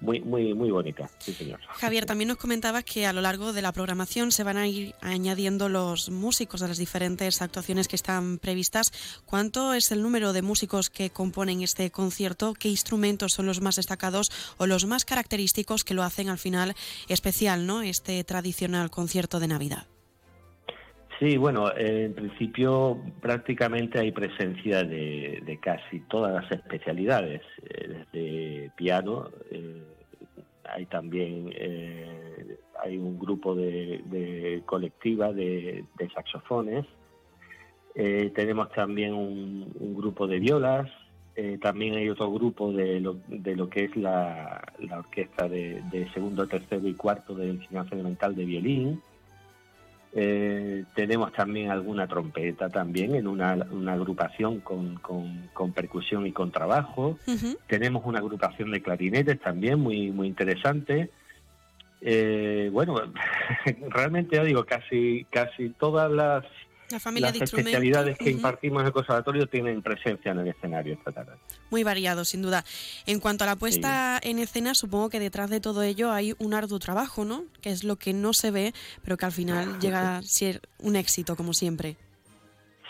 muy, muy, muy bonita, sí señor. Javier, también nos comentabas que a lo largo de la programación se van a ir añadiendo los músicos de las diferentes actuaciones que están previstas. ¿Cuánto es el número de músicos que componen este concierto? ¿Qué instrumentos son los más destacados o los más característicos que lo hacen al final especial, ¿no? Este tradicional concierto de Navidad. Sí, bueno, en principio prácticamente hay presencia de, casi todas las especialidades, eh, desde piano, eh, hay también eh, hay un grupo de, colectiva de, saxofones, tenemos también un, grupo de violas, también hay otro grupo de lo, de lo que es la, orquesta de, segundo, tercero y cuarto de enseñanza elemental de violín. Eh, tenemos también alguna trompeta también en una, agrupación con, con, percusión y con trabajo. Tenemos una agrupación de clarinetes también muy, muy interesante. Eh, bueno, (laughs) realmente ya digo, casi, casi todas las las especialidades que impartimos en el conservatorio tienen presencia en el escenario esta tarde. Muy variado, sin duda. En cuanto a la puesta en escena, supongo que detrás de todo ello hay un arduo trabajo, ¿no? Que es lo que no se ve, pero que al final (laughs) llega a ser un éxito, como siempre.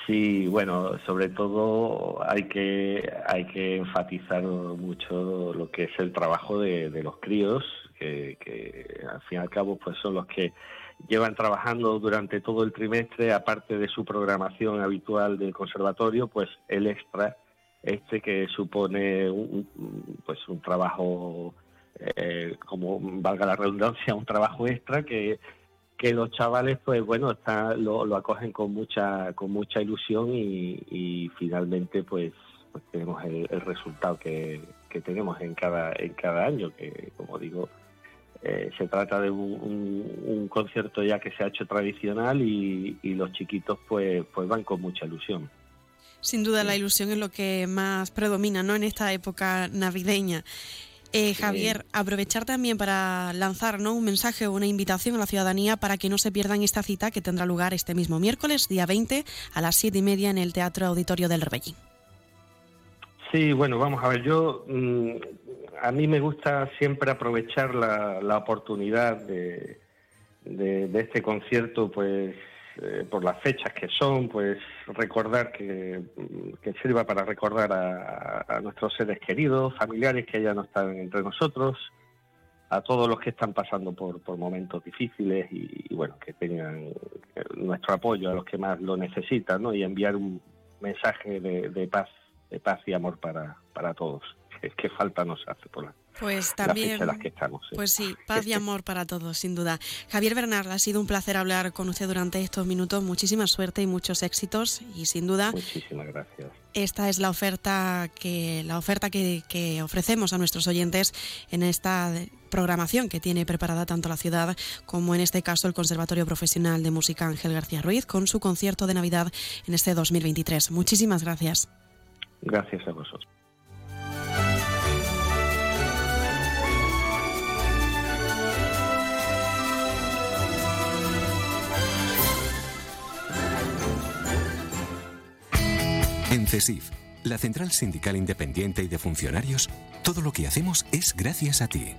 Sí, bueno, sobre todo hay que hay que enfatizar mucho lo que es el trabajo de, los críos, que, que al fin y al cabo pues son los que llevan trabajando durante todo el trimestre, aparte de su programación habitual del conservatorio, pues el extra, este que supone un, pues un trabajo, eh, como valga la redundancia, un trabajo extra que, que los chavales, pues bueno, está, lo, acogen con mucha, con mucha ilusión y, y finalmente, pues pues tenemos el, el resultado que, que tenemos en cada en cada año que como digo eh, se trata de un, un- un concierto ya que se ha hecho tradicional y, y los chiquitos pues pues van con mucha ilusión Sin duda la ilusión es lo que más predomina ¿no? en esta época navideña. Eh, Javier, aprovechar también para lanzar ¿no? un mensaje o una invitación a la ciudadanía para que no se pierdan esta cita que tendrá lugar este mismo miércoles, día 20, a las 7 y media en el Teatro Auditorio del Rebellín. Sí, bueno, vamos a ver, yo mm, a mí me gusta siempre aprovechar la, la oportunidad de, de, este concierto, pues eh, por las fechas que son, pues recordar que, mm, que sirva para recordar a, a nuestros seres queridos, familiares que ya no están entre nosotros, a todos los que están pasando por, por momentos difíciles y, y, bueno, que tengan eh, nuestro apoyo a los que más lo necesitan, ¿no? Y enviar un mensaje de, de paz, de paz y amor para, para todos, que, que falta nos hace por la, Pues también, fecha en la que estamos. pues sí, paz y amor para todos, sin duda. Javier Bernard, ha sido un placer hablar con usted durante estos minutos. Muchísima suerte y muchos éxitos y sin duda Muchísimas gracias. esta es la oferta que la oferta que, que ofrecemos a nuestros oyentes en esta programación que tiene preparada tanto la ciudad como en este caso el Conservatorio Profesional de Música Ángel García Ruiz con su concierto de Navidad en este 2023. Muchísimas gracias. Gracias a vosotros. En CESIF, la Central Sindical Independiente y de Funcionarios, todo lo que hacemos es gracias a ti.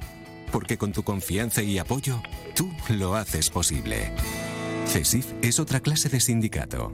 Porque con tu confianza y apoyo, tú lo haces posible. CESIF es otra clase de sindicato.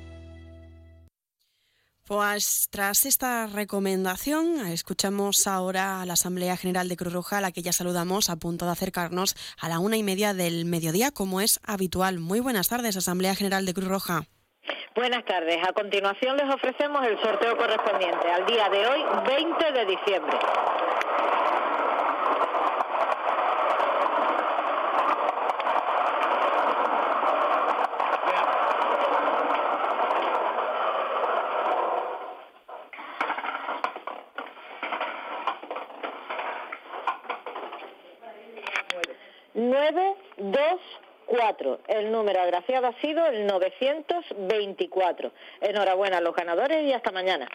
Pues tras esta recomendación, escuchamos ahora a la Asamblea General de Cruz Roja, a la que ya saludamos, a punto de acercarnos a la una y media del mediodía, como es habitual. Muy buenas tardes, Asamblea General de Cruz Roja. Buenas tardes. A continuación les ofrecemos el sorteo correspondiente al día de hoy, 20 de diciembre. Cuatro El número agraciado ha sido el 924. Enhorabuena a los ganadores y hasta mañana.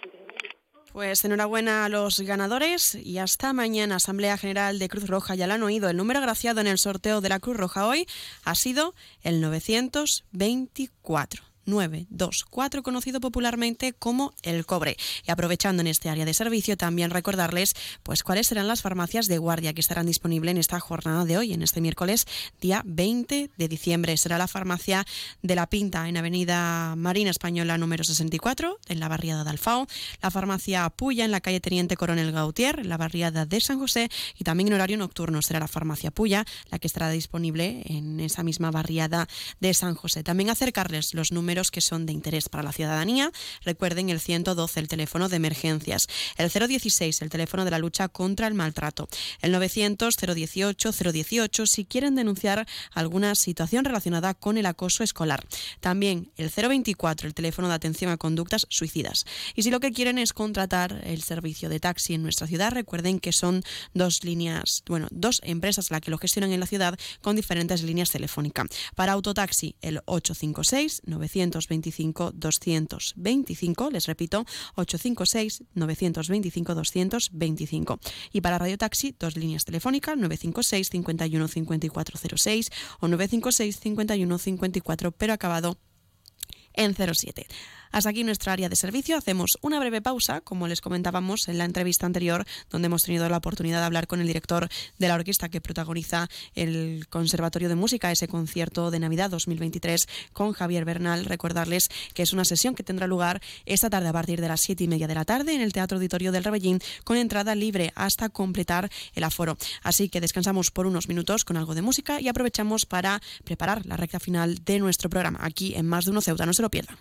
Pues enhorabuena a los ganadores y hasta mañana Asamblea General de Cruz Roja. Ya lo han oído. El número agraciado en el sorteo de la Cruz Roja hoy ha sido el 924. 924, conocido popularmente como el cobre. Y aprovechando en este área de servicio, también recordarles pues cuáles serán las farmacias de guardia que estarán disponibles en esta jornada de hoy, en este miércoles, día 20 de diciembre. Será la farmacia de La Pinta, en Avenida Marina Española número 64, en la barriada de Alfao, la farmacia Puya, en la calle Teniente Coronel Gautier, en la barriada de San José, y también en horario nocturno será la farmacia Puya, la que estará disponible en esa misma barriada de San José. También acercarles los números que son de interés para la ciudadanía. Recuerden el 112, el teléfono de emergencias, el 016, el teléfono de la lucha contra el maltrato, el 900 018 018 si quieren denunciar alguna situación relacionada con el acoso escolar. También el 024, el teléfono de atención a conductas suicidas. Y si lo que quieren es contratar el servicio de taxi en nuestra ciudad, recuerden que son dos líneas, bueno, dos empresas las que lo gestionan en la ciudad con diferentes líneas telefónicas. Para autotaxi, el 856 925 225, les repito, 856 925 225. Y para Radio Taxi, dos líneas telefónicas, 956 51 5406 o 956 51 54, pero acabado en 07. Hasta aquí nuestra área de servicio. Hacemos una breve pausa, como les comentábamos en la entrevista anterior, donde hemos tenido la oportunidad de hablar con el director de la orquesta que protagoniza el Conservatorio de Música, ese concierto de Navidad 2023 con Javier Bernal. Recordarles que es una sesión que tendrá lugar esta tarde a partir de las siete y media de la tarde en el Teatro Auditorio del Rebellín con entrada libre hasta completar el aforo. Así que descansamos por unos minutos con algo de música y aprovechamos para preparar la recta final de nuestro programa aquí en Más de Uno Ceuta. No se lo pierdan.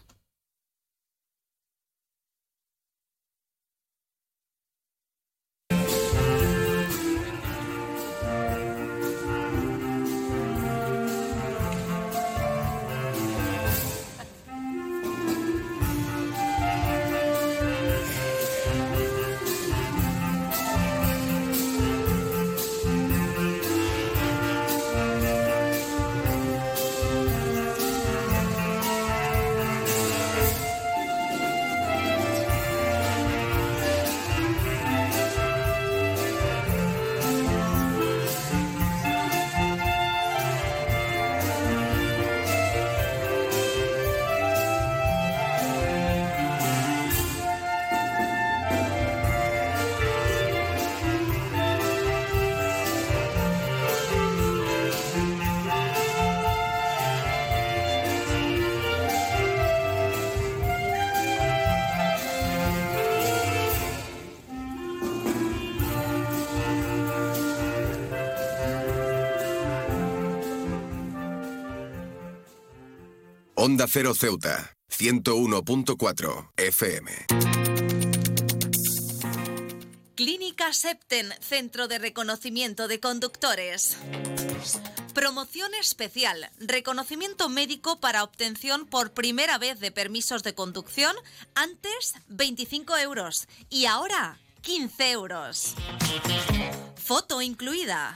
Onda Cero Ceuta, 101.4 FM. Clínica Septen, Centro de Reconocimiento de Conductores. Promoción especial, reconocimiento médico para obtención por primera vez de permisos de conducción, antes 25 euros y ahora 15 euros. Foto incluida.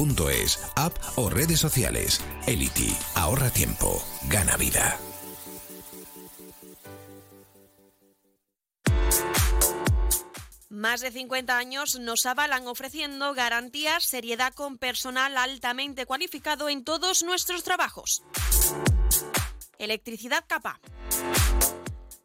app o redes sociales. Elity, ahorra tiempo, gana vida. Más de 50 años nos avalan ofreciendo garantías, seriedad con personal altamente cualificado en todos nuestros trabajos. Electricidad capa.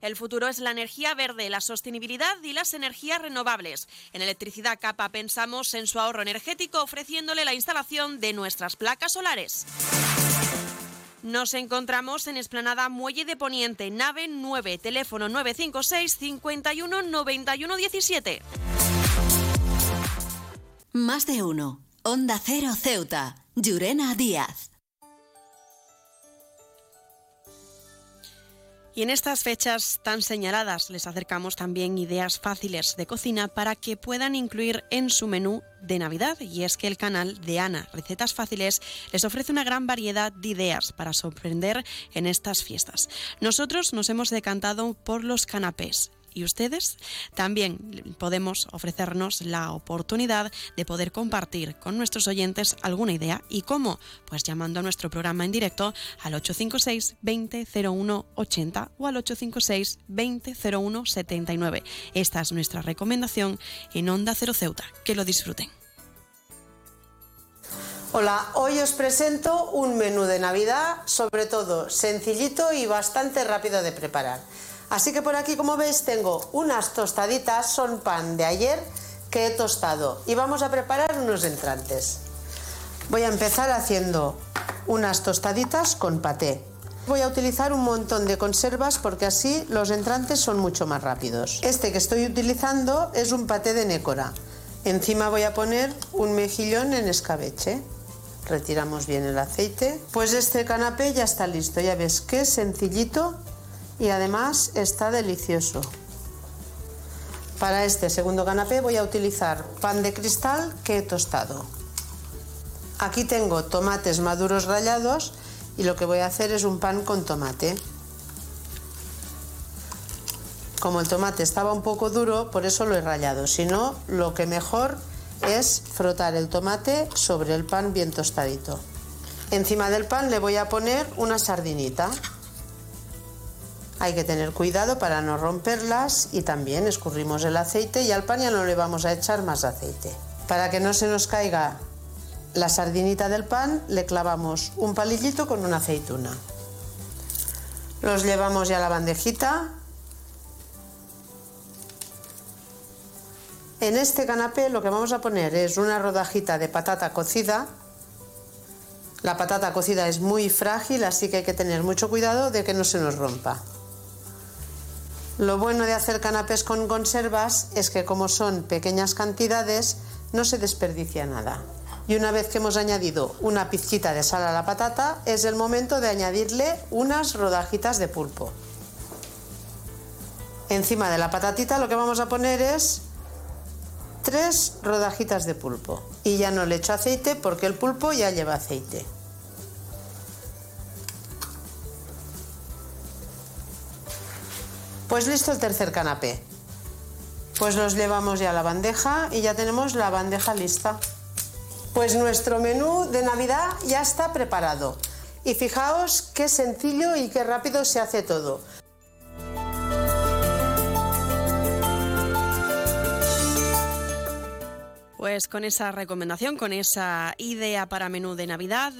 El futuro es la energía verde, la sostenibilidad y las energías renovables. En Electricidad Capa pensamos en su ahorro energético ofreciéndole la instalación de nuestras placas solares. Nos encontramos en Esplanada Muelle de Poniente, nave 9, teléfono 956 51 91 17. Más de uno. Onda Cero Ceuta. Llurena Díaz. Y en estas fechas tan señaladas les acercamos también ideas fáciles de cocina para que puedan incluir en su menú de Navidad. Y es que el canal de Ana Recetas Fáciles les ofrece una gran variedad de ideas para sorprender en estas fiestas. Nosotros nos hemos decantado por los canapés y ustedes también podemos ofrecernos la oportunidad de poder compartir con nuestros oyentes alguna idea y cómo, pues llamando a nuestro programa en directo al 856 20 80 o al 856 20 79. Esta es nuestra recomendación en Onda Cero Ceuta. Que lo disfruten. Hola, hoy os presento un menú de Navidad, sobre todo sencillito y bastante rápido de preparar. Así que por aquí, como veis, tengo unas tostaditas, son pan de ayer que he tostado y vamos a preparar unos entrantes. Voy a empezar haciendo unas tostaditas con paté. Voy a utilizar un montón de conservas porque así los entrantes son mucho más rápidos. Este que estoy utilizando es un paté de nécora. Encima voy a poner un mejillón en escabeche. Retiramos bien el aceite. Pues este canapé ya está listo. Ya ves qué sencillito y además está delicioso. Para este segundo canapé voy a utilizar pan de cristal que he tostado. Aquí tengo tomates maduros rallados y lo que voy a hacer es un pan con tomate. Como el tomate estaba un poco duro, por eso lo he rallado. Si no, lo que mejor es frotar el tomate sobre el pan bien tostadito. Encima del pan le voy a poner una sardinita. Hay que tener cuidado para no romperlas y también escurrimos el aceite y al pan ya no le vamos a echar más aceite. Para que no se nos caiga la sardinita del pan, le clavamos un palillito con una aceituna. Los llevamos ya a la bandejita. En este canapé lo que vamos a poner es una rodajita de patata cocida. La patata cocida es muy frágil, así que hay que tener mucho cuidado de que no se nos rompa. Lo bueno de hacer canapés con conservas es que como son pequeñas cantidades no se desperdicia nada. Y una vez que hemos añadido una pizquita de sal a la patata, es el momento de añadirle unas rodajitas de pulpo. Encima de la patatita lo que vamos a poner es tres rodajitas de pulpo. Y ya no le echo aceite porque el pulpo ya lleva aceite. Pues listo el tercer canapé. Pues los llevamos ya a la bandeja y ya tenemos la bandeja lista. Pues nuestro menú de Navidad ya está preparado. Y fijaos qué sencillo y qué rápido se hace todo. Pues con esa recomendación, con esa idea para menú de Navidad,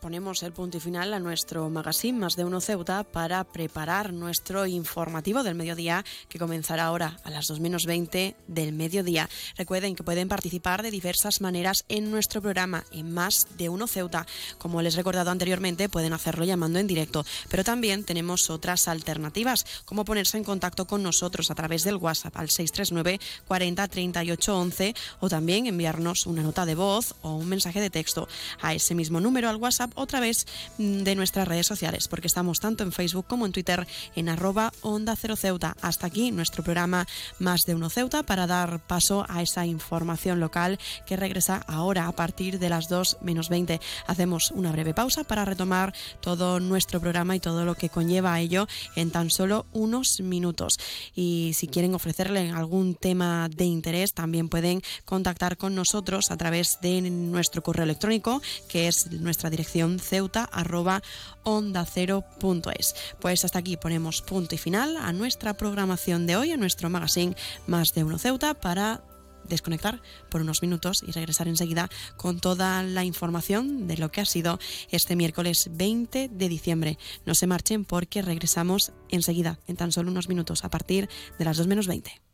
ponemos el punto y final a nuestro magazine Más de Uno Ceuta para preparar nuestro informativo del mediodía que comenzará ahora a las 2 menos 20 del mediodía. Recuerden que pueden participar de diversas maneras en nuestro programa en Más de Uno Ceuta. Como les he recordado anteriormente, pueden hacerlo llamando en directo, pero también tenemos otras alternativas, como ponerse en contacto con nosotros a través del WhatsApp al 639 40 38 11 o también enviarnos una nota de voz o un mensaje de texto a ese mismo número al WhatsApp otra vez mm, de nuestras redes sociales, porque estamos tanto en Facebook como en Twitter en arroba onda cero ceuta. Hasta aquí nuestro programa Más de Uno Ceuta para dar paso a esa información local que regresa ahora a partir de las 2 menos 20. Hacemos una breve pausa para retomar todo nuestro programa y todo lo que conlleva a ello en tan solo unos minutos. Y si quieren ofrecerle algún tema de interés, también pueden contactar con nosotros a través de nuestro correo electrónico, que es nuestra dirección ceuta arroba onda cero punto es. Pues hasta aquí ponemos punto y final a nuestra programación de hoy, a nuestro magazine Más de Uno Ceuta para desconectar por unos minutos y regresar enseguida con toda la información de lo que ha sido este miércoles 20 de diciembre. No se marchen porque regresamos enseguida, en tan solo unos minutos, a partir de las 2 menos 20.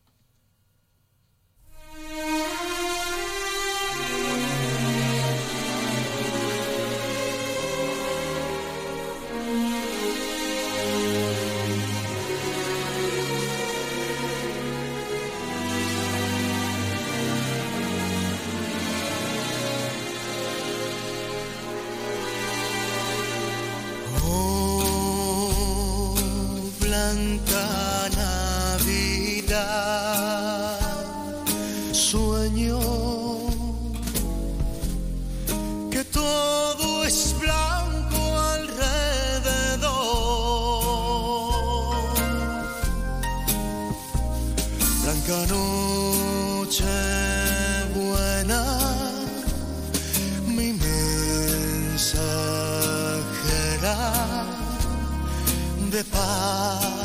Blanca Navidad. Sueño que todo es blanco alrededor. Blanca noche buena, mi mensajera de paz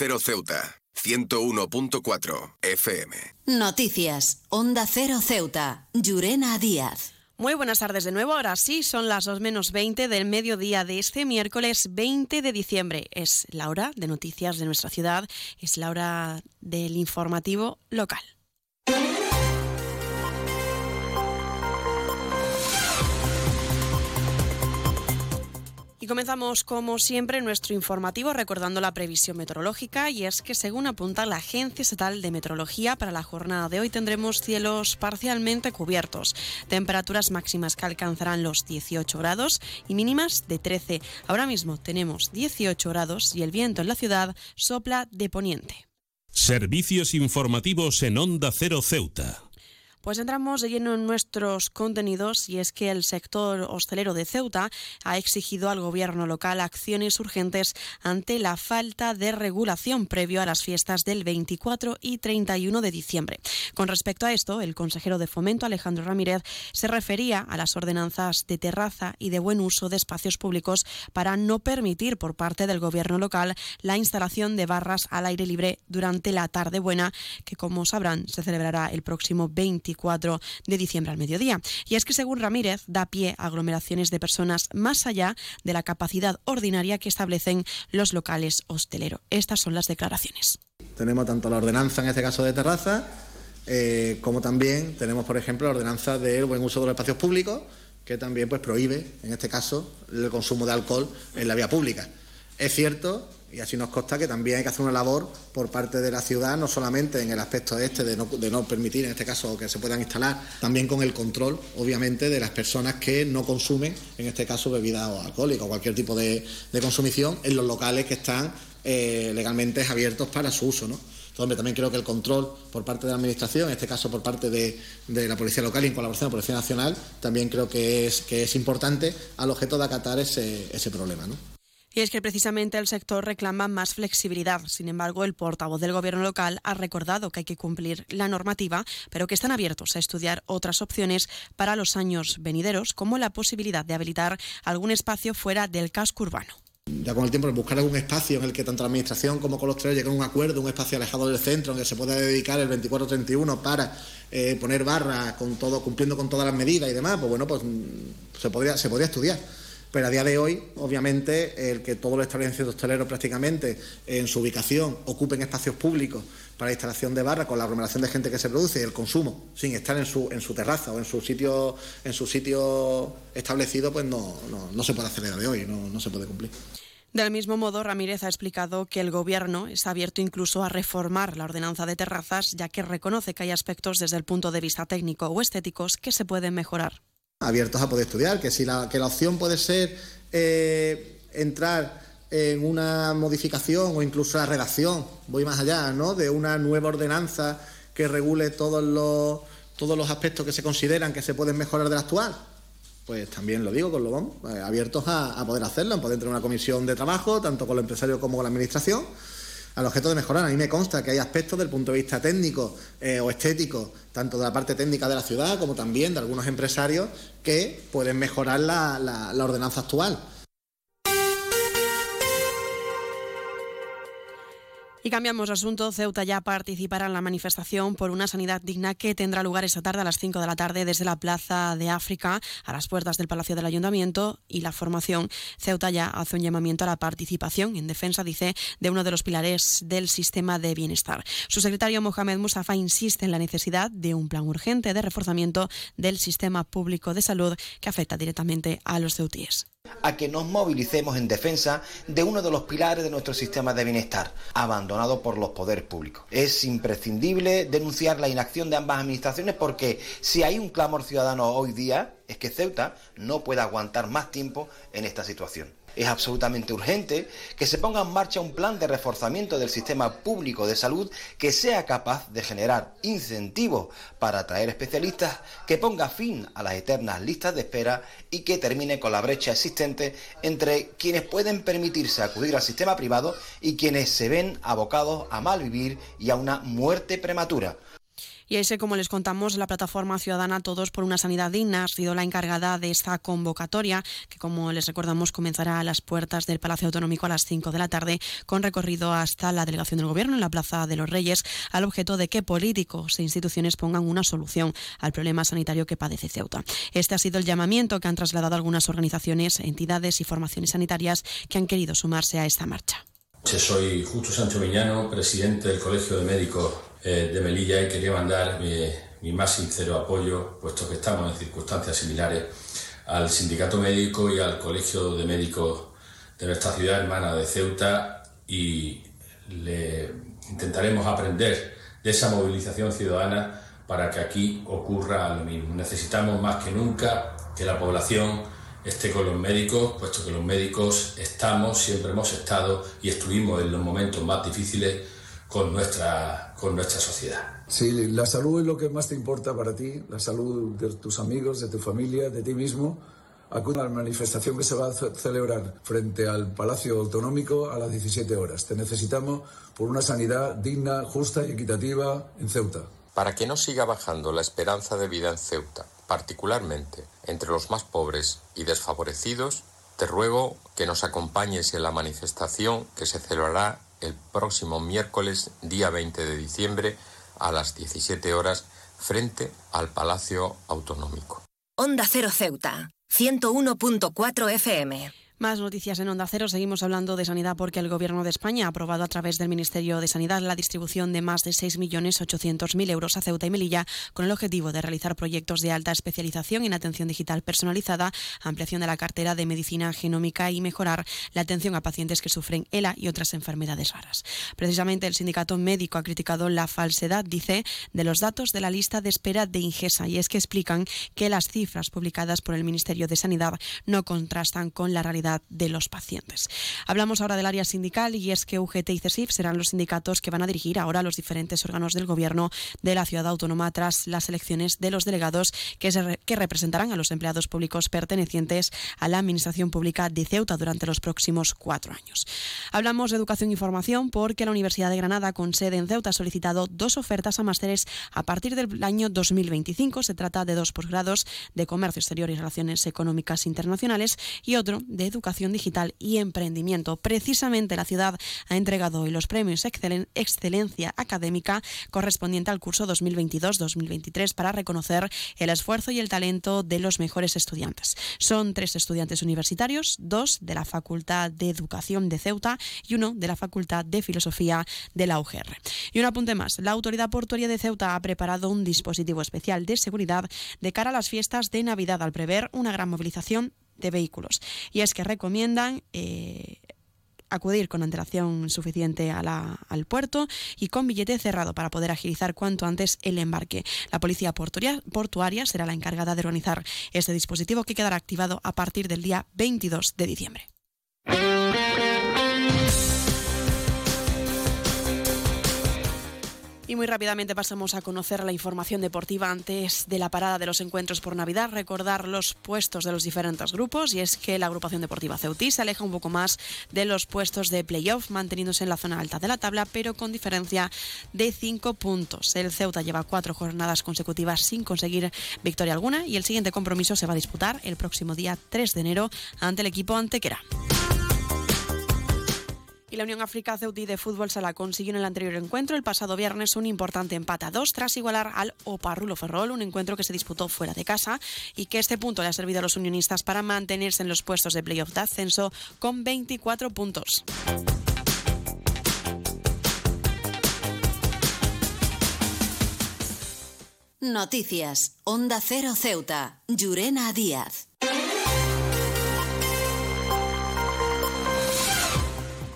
Cero Ceuta, 101.4 FM. Noticias. Onda Cero Ceuta. Llurena Díaz. Muy buenas tardes de nuevo. Ahora sí, son las 2 menos 20 del mediodía de este miércoles 20 de diciembre. Es la hora de noticias de nuestra ciudad, es la hora del informativo local. Comenzamos, como siempre, nuestro informativo recordando la previsión meteorológica y es que según apunta la Agencia Estatal de Meteorología, para la jornada de hoy tendremos cielos parcialmente cubiertos, temperaturas máximas que alcanzarán los 18 grados y mínimas de 13. Ahora mismo tenemos 18 grados y el viento en la ciudad sopla de poniente. Servicios informativos en Onda Cero Ceuta. Pues entramos de lleno en nuestros contenidos y es que el sector hostelero de Ceuta ha exigido al gobierno local acciones urgentes ante la falta de regulación previo a las fiestas del 24 y 31 de diciembre. Con respecto a esto, el consejero de Fomento Alejandro Ramírez se refería a las ordenanzas de terraza y de buen uso de espacios públicos para no permitir por parte del gobierno local la instalación de barras al aire libre durante la tarde buena que como sabrán se celebrará el próximo 24 de diciembre al mediodía. Y es que según Ramírez da pie a aglomeraciones de personas más allá de la capacidad ordinaria que establecen los locales hosteleros. Estas son las declaraciones. Tenemos tanto la ordenanza, en este caso de terraza, eh, como también tenemos, por ejemplo, la ordenanza del buen uso de los espacios públicos, que también pues, prohíbe, en este caso, el consumo de alcohol en la vía pública. Es cierto, y así nos consta, que también hay que hacer una labor por parte de la ciudad, no solamente en el aspecto este de no, de no permitir, en este caso, que se puedan instalar, también con el control, obviamente, de las personas que no consumen, en este caso, bebidas alcohólicas o cualquier tipo de, de consumición en los locales que están eh, legalmente abiertos para su uso. ¿no? Entonces, también creo que el control por parte de la Administración, en este caso por parte de, de la Policía Local y en colaboración con la Policía Nacional, también creo que es, que es importante al objeto de acatar ese, ese problema. ¿no? Y es que precisamente el sector reclama más flexibilidad. Sin embargo, el portavoz del Gobierno local ha recordado que hay que cumplir la normativa, pero que están abiertos a estudiar otras opciones para los años venideros, como la posibilidad de habilitar algún espacio fuera del casco urbano. Ya con el tiempo, buscar algún espacio en el que tanto la Administración como con los tres lleguen a un acuerdo, un espacio alejado del centro, en el que se pueda dedicar el 24-31 para eh, poner barra con todo, cumpliendo con todas las medidas y demás, pues bueno, pues se podría, se podría estudiar. Pero a día de hoy, obviamente, el que todos los establecimientos hosteleros prácticamente en su ubicación ocupen espacios públicos para la instalación de barras con la aglomeración de gente que se produce y el consumo sin estar en su, en su terraza o en su sitio en su sitio establecido, pues no, no, se puede hacer a día de hoy, no, no se puede cumplir. Del mismo modo, Ramírez ha explicado que el Gobierno está abierto incluso a reformar la ordenanza de terrazas, ya que reconoce que hay aspectos desde el punto de vista técnico o estéticos que se pueden mejorar. Abiertos a poder estudiar, que si la, que la opción puede ser eh, entrar en una modificación o incluso la redacción, voy más allá, ¿no? de una nueva ordenanza que regule todos los, todos los aspectos que se consideran que se pueden mejorar de la actual pues también lo digo con Lobón, eh, abiertos a, a, poder hacerlo, a poder en una comisión de trabajo, tanto con los empresarios como con la administración, al objeto de mejorar. A mí me consta que hay aspectos del punto de vista técnico eh, o estético, tanto de la parte técnica de la ciudad como también de algunos empresarios, que pueden mejorar la, ordenanza actual. Y cambiamos de asunto. Ceuta ya participará en la manifestación por una sanidad digna que tendrá lugar esta tarde a las 5 de la tarde desde la Plaza de África a las puertas del Palacio del Ayuntamiento y la formación. Ceuta ya hace un llamamiento a la participación en defensa, dice, de uno de los pilares del sistema de bienestar. Su secretario Mohamed Mustafa insiste en la necesidad de un plan urgente de reforzamiento del sistema público de salud que afecta directamente a los ceutíes a que nos movilicemos en defensa de uno de los pilares de nuestro sistema de bienestar, abandonado por los poderes públicos. Es imprescindible denunciar la inacción de ambas administraciones porque si hay un clamor ciudadano hoy día es que Ceuta no puede aguantar más tiempo en esta situación. Es absolutamente urgente que se ponga en marcha un plan de reforzamiento del sistema público de salud que sea capaz de generar incentivos para atraer especialistas, que ponga fin a las eternas listas de espera y que termine con la brecha existente entre quienes pueden permitirse acudir al sistema privado y quienes se ven abocados a malvivir y a una muerte prematura. Y ese, como les contamos, la plataforma ciudadana Todos por una Sanidad Digna ha sido la encargada de esta convocatoria, que como les recordamos comenzará a las puertas del Palacio Autonómico a las 5 de la tarde, con recorrido hasta la delegación del Gobierno en la Plaza de los Reyes, al objeto de que políticos e instituciones pongan una solución al problema sanitario que padece Ceuta. Este ha sido el llamamiento que han trasladado algunas organizaciones, entidades y formaciones sanitarias que han querido sumarse a esta marcha. Soy Justo Sancho Viñano, presidente del Colegio de Médicos eh, de Melilla y quería mandar mi, mi, más sincero apoyo, puesto que estamos en circunstancias similares, al sindicato médico y al Colegio de Médicos de nuestra ciudad hermana de Ceuta y le intentaremos aprender de esa movilización ciudadana para que aquí ocurra lo mismo. Necesitamos más que nunca que la población esté con los médicos, puesto que los médicos estamos, siempre hemos estado y estuvimos en los momentos más difíciles con nuestra, con nuestra sociedad. Sí, la salud es lo que más te importa para ti, la salud de tus amigos, de tu familia, de ti mismo. Acude a la manifestación que se va a celebrar frente al Palacio Autonómico a las 17 horas. Te necesitamos por una sanidad digna, justa y equitativa en Ceuta. Para que no siga bajando la esperanza de vida en Ceuta, particularmente entre los más pobres y desfavorecidos, te ruego que nos acompañes en la manifestación que se celebrará el próximo miércoles día 20 de diciembre a las 17 horas frente al Palacio Autonómico. Onda Cero Ceuta, 101.4 FM. Más noticias en Onda Cero. Seguimos hablando de sanidad porque el Gobierno de España ha aprobado a través del Ministerio de Sanidad la distribución de más de 6.800.000 euros a Ceuta y Melilla con el objetivo de realizar proyectos de alta especialización en atención digital personalizada, ampliación de la cartera de medicina genómica y mejorar la atención a pacientes que sufren ELA y otras enfermedades raras. Precisamente el sindicato médico ha criticado la falsedad, dice, de los datos de la lista de espera de Ingesa y es que explican que las cifras publicadas por el Ministerio de Sanidad no contrastan con la realidad de los pacientes. Hablamos ahora del área sindical y es que UGT y CESIF serán los sindicatos que van a dirigir ahora los diferentes órganos del Gobierno de la ciudad autónoma tras las elecciones de los delegados que, se, que representarán a los empleados públicos pertenecientes a la Administración Pública de Ceuta durante los próximos cuatro años. Hablamos de educación y formación porque la Universidad de Granada, con sede en Ceuta, ha solicitado dos ofertas a másteres a partir del año 2025. Se trata de dos posgrados de Comercio Exterior y Relaciones Económicas Internacionales y otro de Educación educación digital y emprendimiento. Precisamente la ciudad ha entregado hoy los premios Excelencia Académica correspondiente al curso 2022-2023 para reconocer el esfuerzo y el talento de los mejores estudiantes. Son tres estudiantes universitarios, dos de la Facultad de Educación de Ceuta y uno de la Facultad de Filosofía de la UGR. Y un apunte más, la Autoridad Portuaria de Ceuta ha preparado un dispositivo especial de seguridad de cara a las fiestas de Navidad al prever una gran movilización de vehículos. Y es que recomiendan eh, acudir con antelación suficiente al puerto y con billete cerrado para poder agilizar cuanto antes el embarque. La policía portuaria, portuaria será la encargada de organizar este dispositivo que quedará activado a partir del día 22 de diciembre. Y muy rápidamente pasamos a conocer la información deportiva antes de la parada de los encuentros por Navidad, recordar los puestos de los diferentes grupos y es que la agrupación deportiva Ceutí se aleja un poco más de los puestos de playoff, manteniéndose en la zona alta de la tabla, pero con diferencia de cinco puntos. El Ceuta lleva cuatro jornadas consecutivas sin conseguir victoria alguna y el siguiente compromiso se va a disputar el próximo día 3 de enero ante el equipo Antequera. La Unión África de Fútbol Sala consiguió en el anterior encuentro el pasado viernes un importante empate a dos tras igualar al Oparrulo Ferrol, un encuentro que se disputó fuera de casa y que este punto le ha servido a los unionistas para mantenerse en los puestos de playoff de ascenso con 24 puntos. Noticias. Onda Cero Ceuta. Llurena Díaz.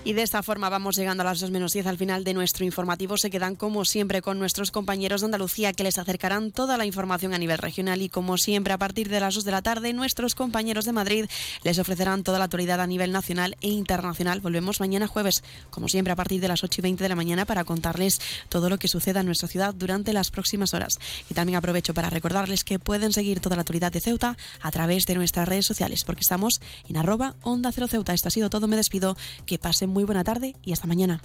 Y de esta forma vamos llegando a las 2 menos 10 al final de nuestro informativo. Se quedan como siempre con nuestros compañeros de Andalucía que les acercarán toda la información a nivel regional y como siempre a partir de las 2 de la tarde nuestros compañeros de Madrid les ofrecerán toda la actualidad a nivel nacional e internacional. Volvemos mañana jueves, como siempre a partir de las 8 y 20 de la mañana para contarles todo lo que suceda en nuestra ciudad durante las próximas horas. Y también aprovecho para recordarles que pueden seguir toda la actualidad de Ceuta a través de nuestras redes sociales porque estamos en arroba onda cero Ceuta. Esto ha sido todo, me despido. Que pasen muy buena tarde y hasta mañana.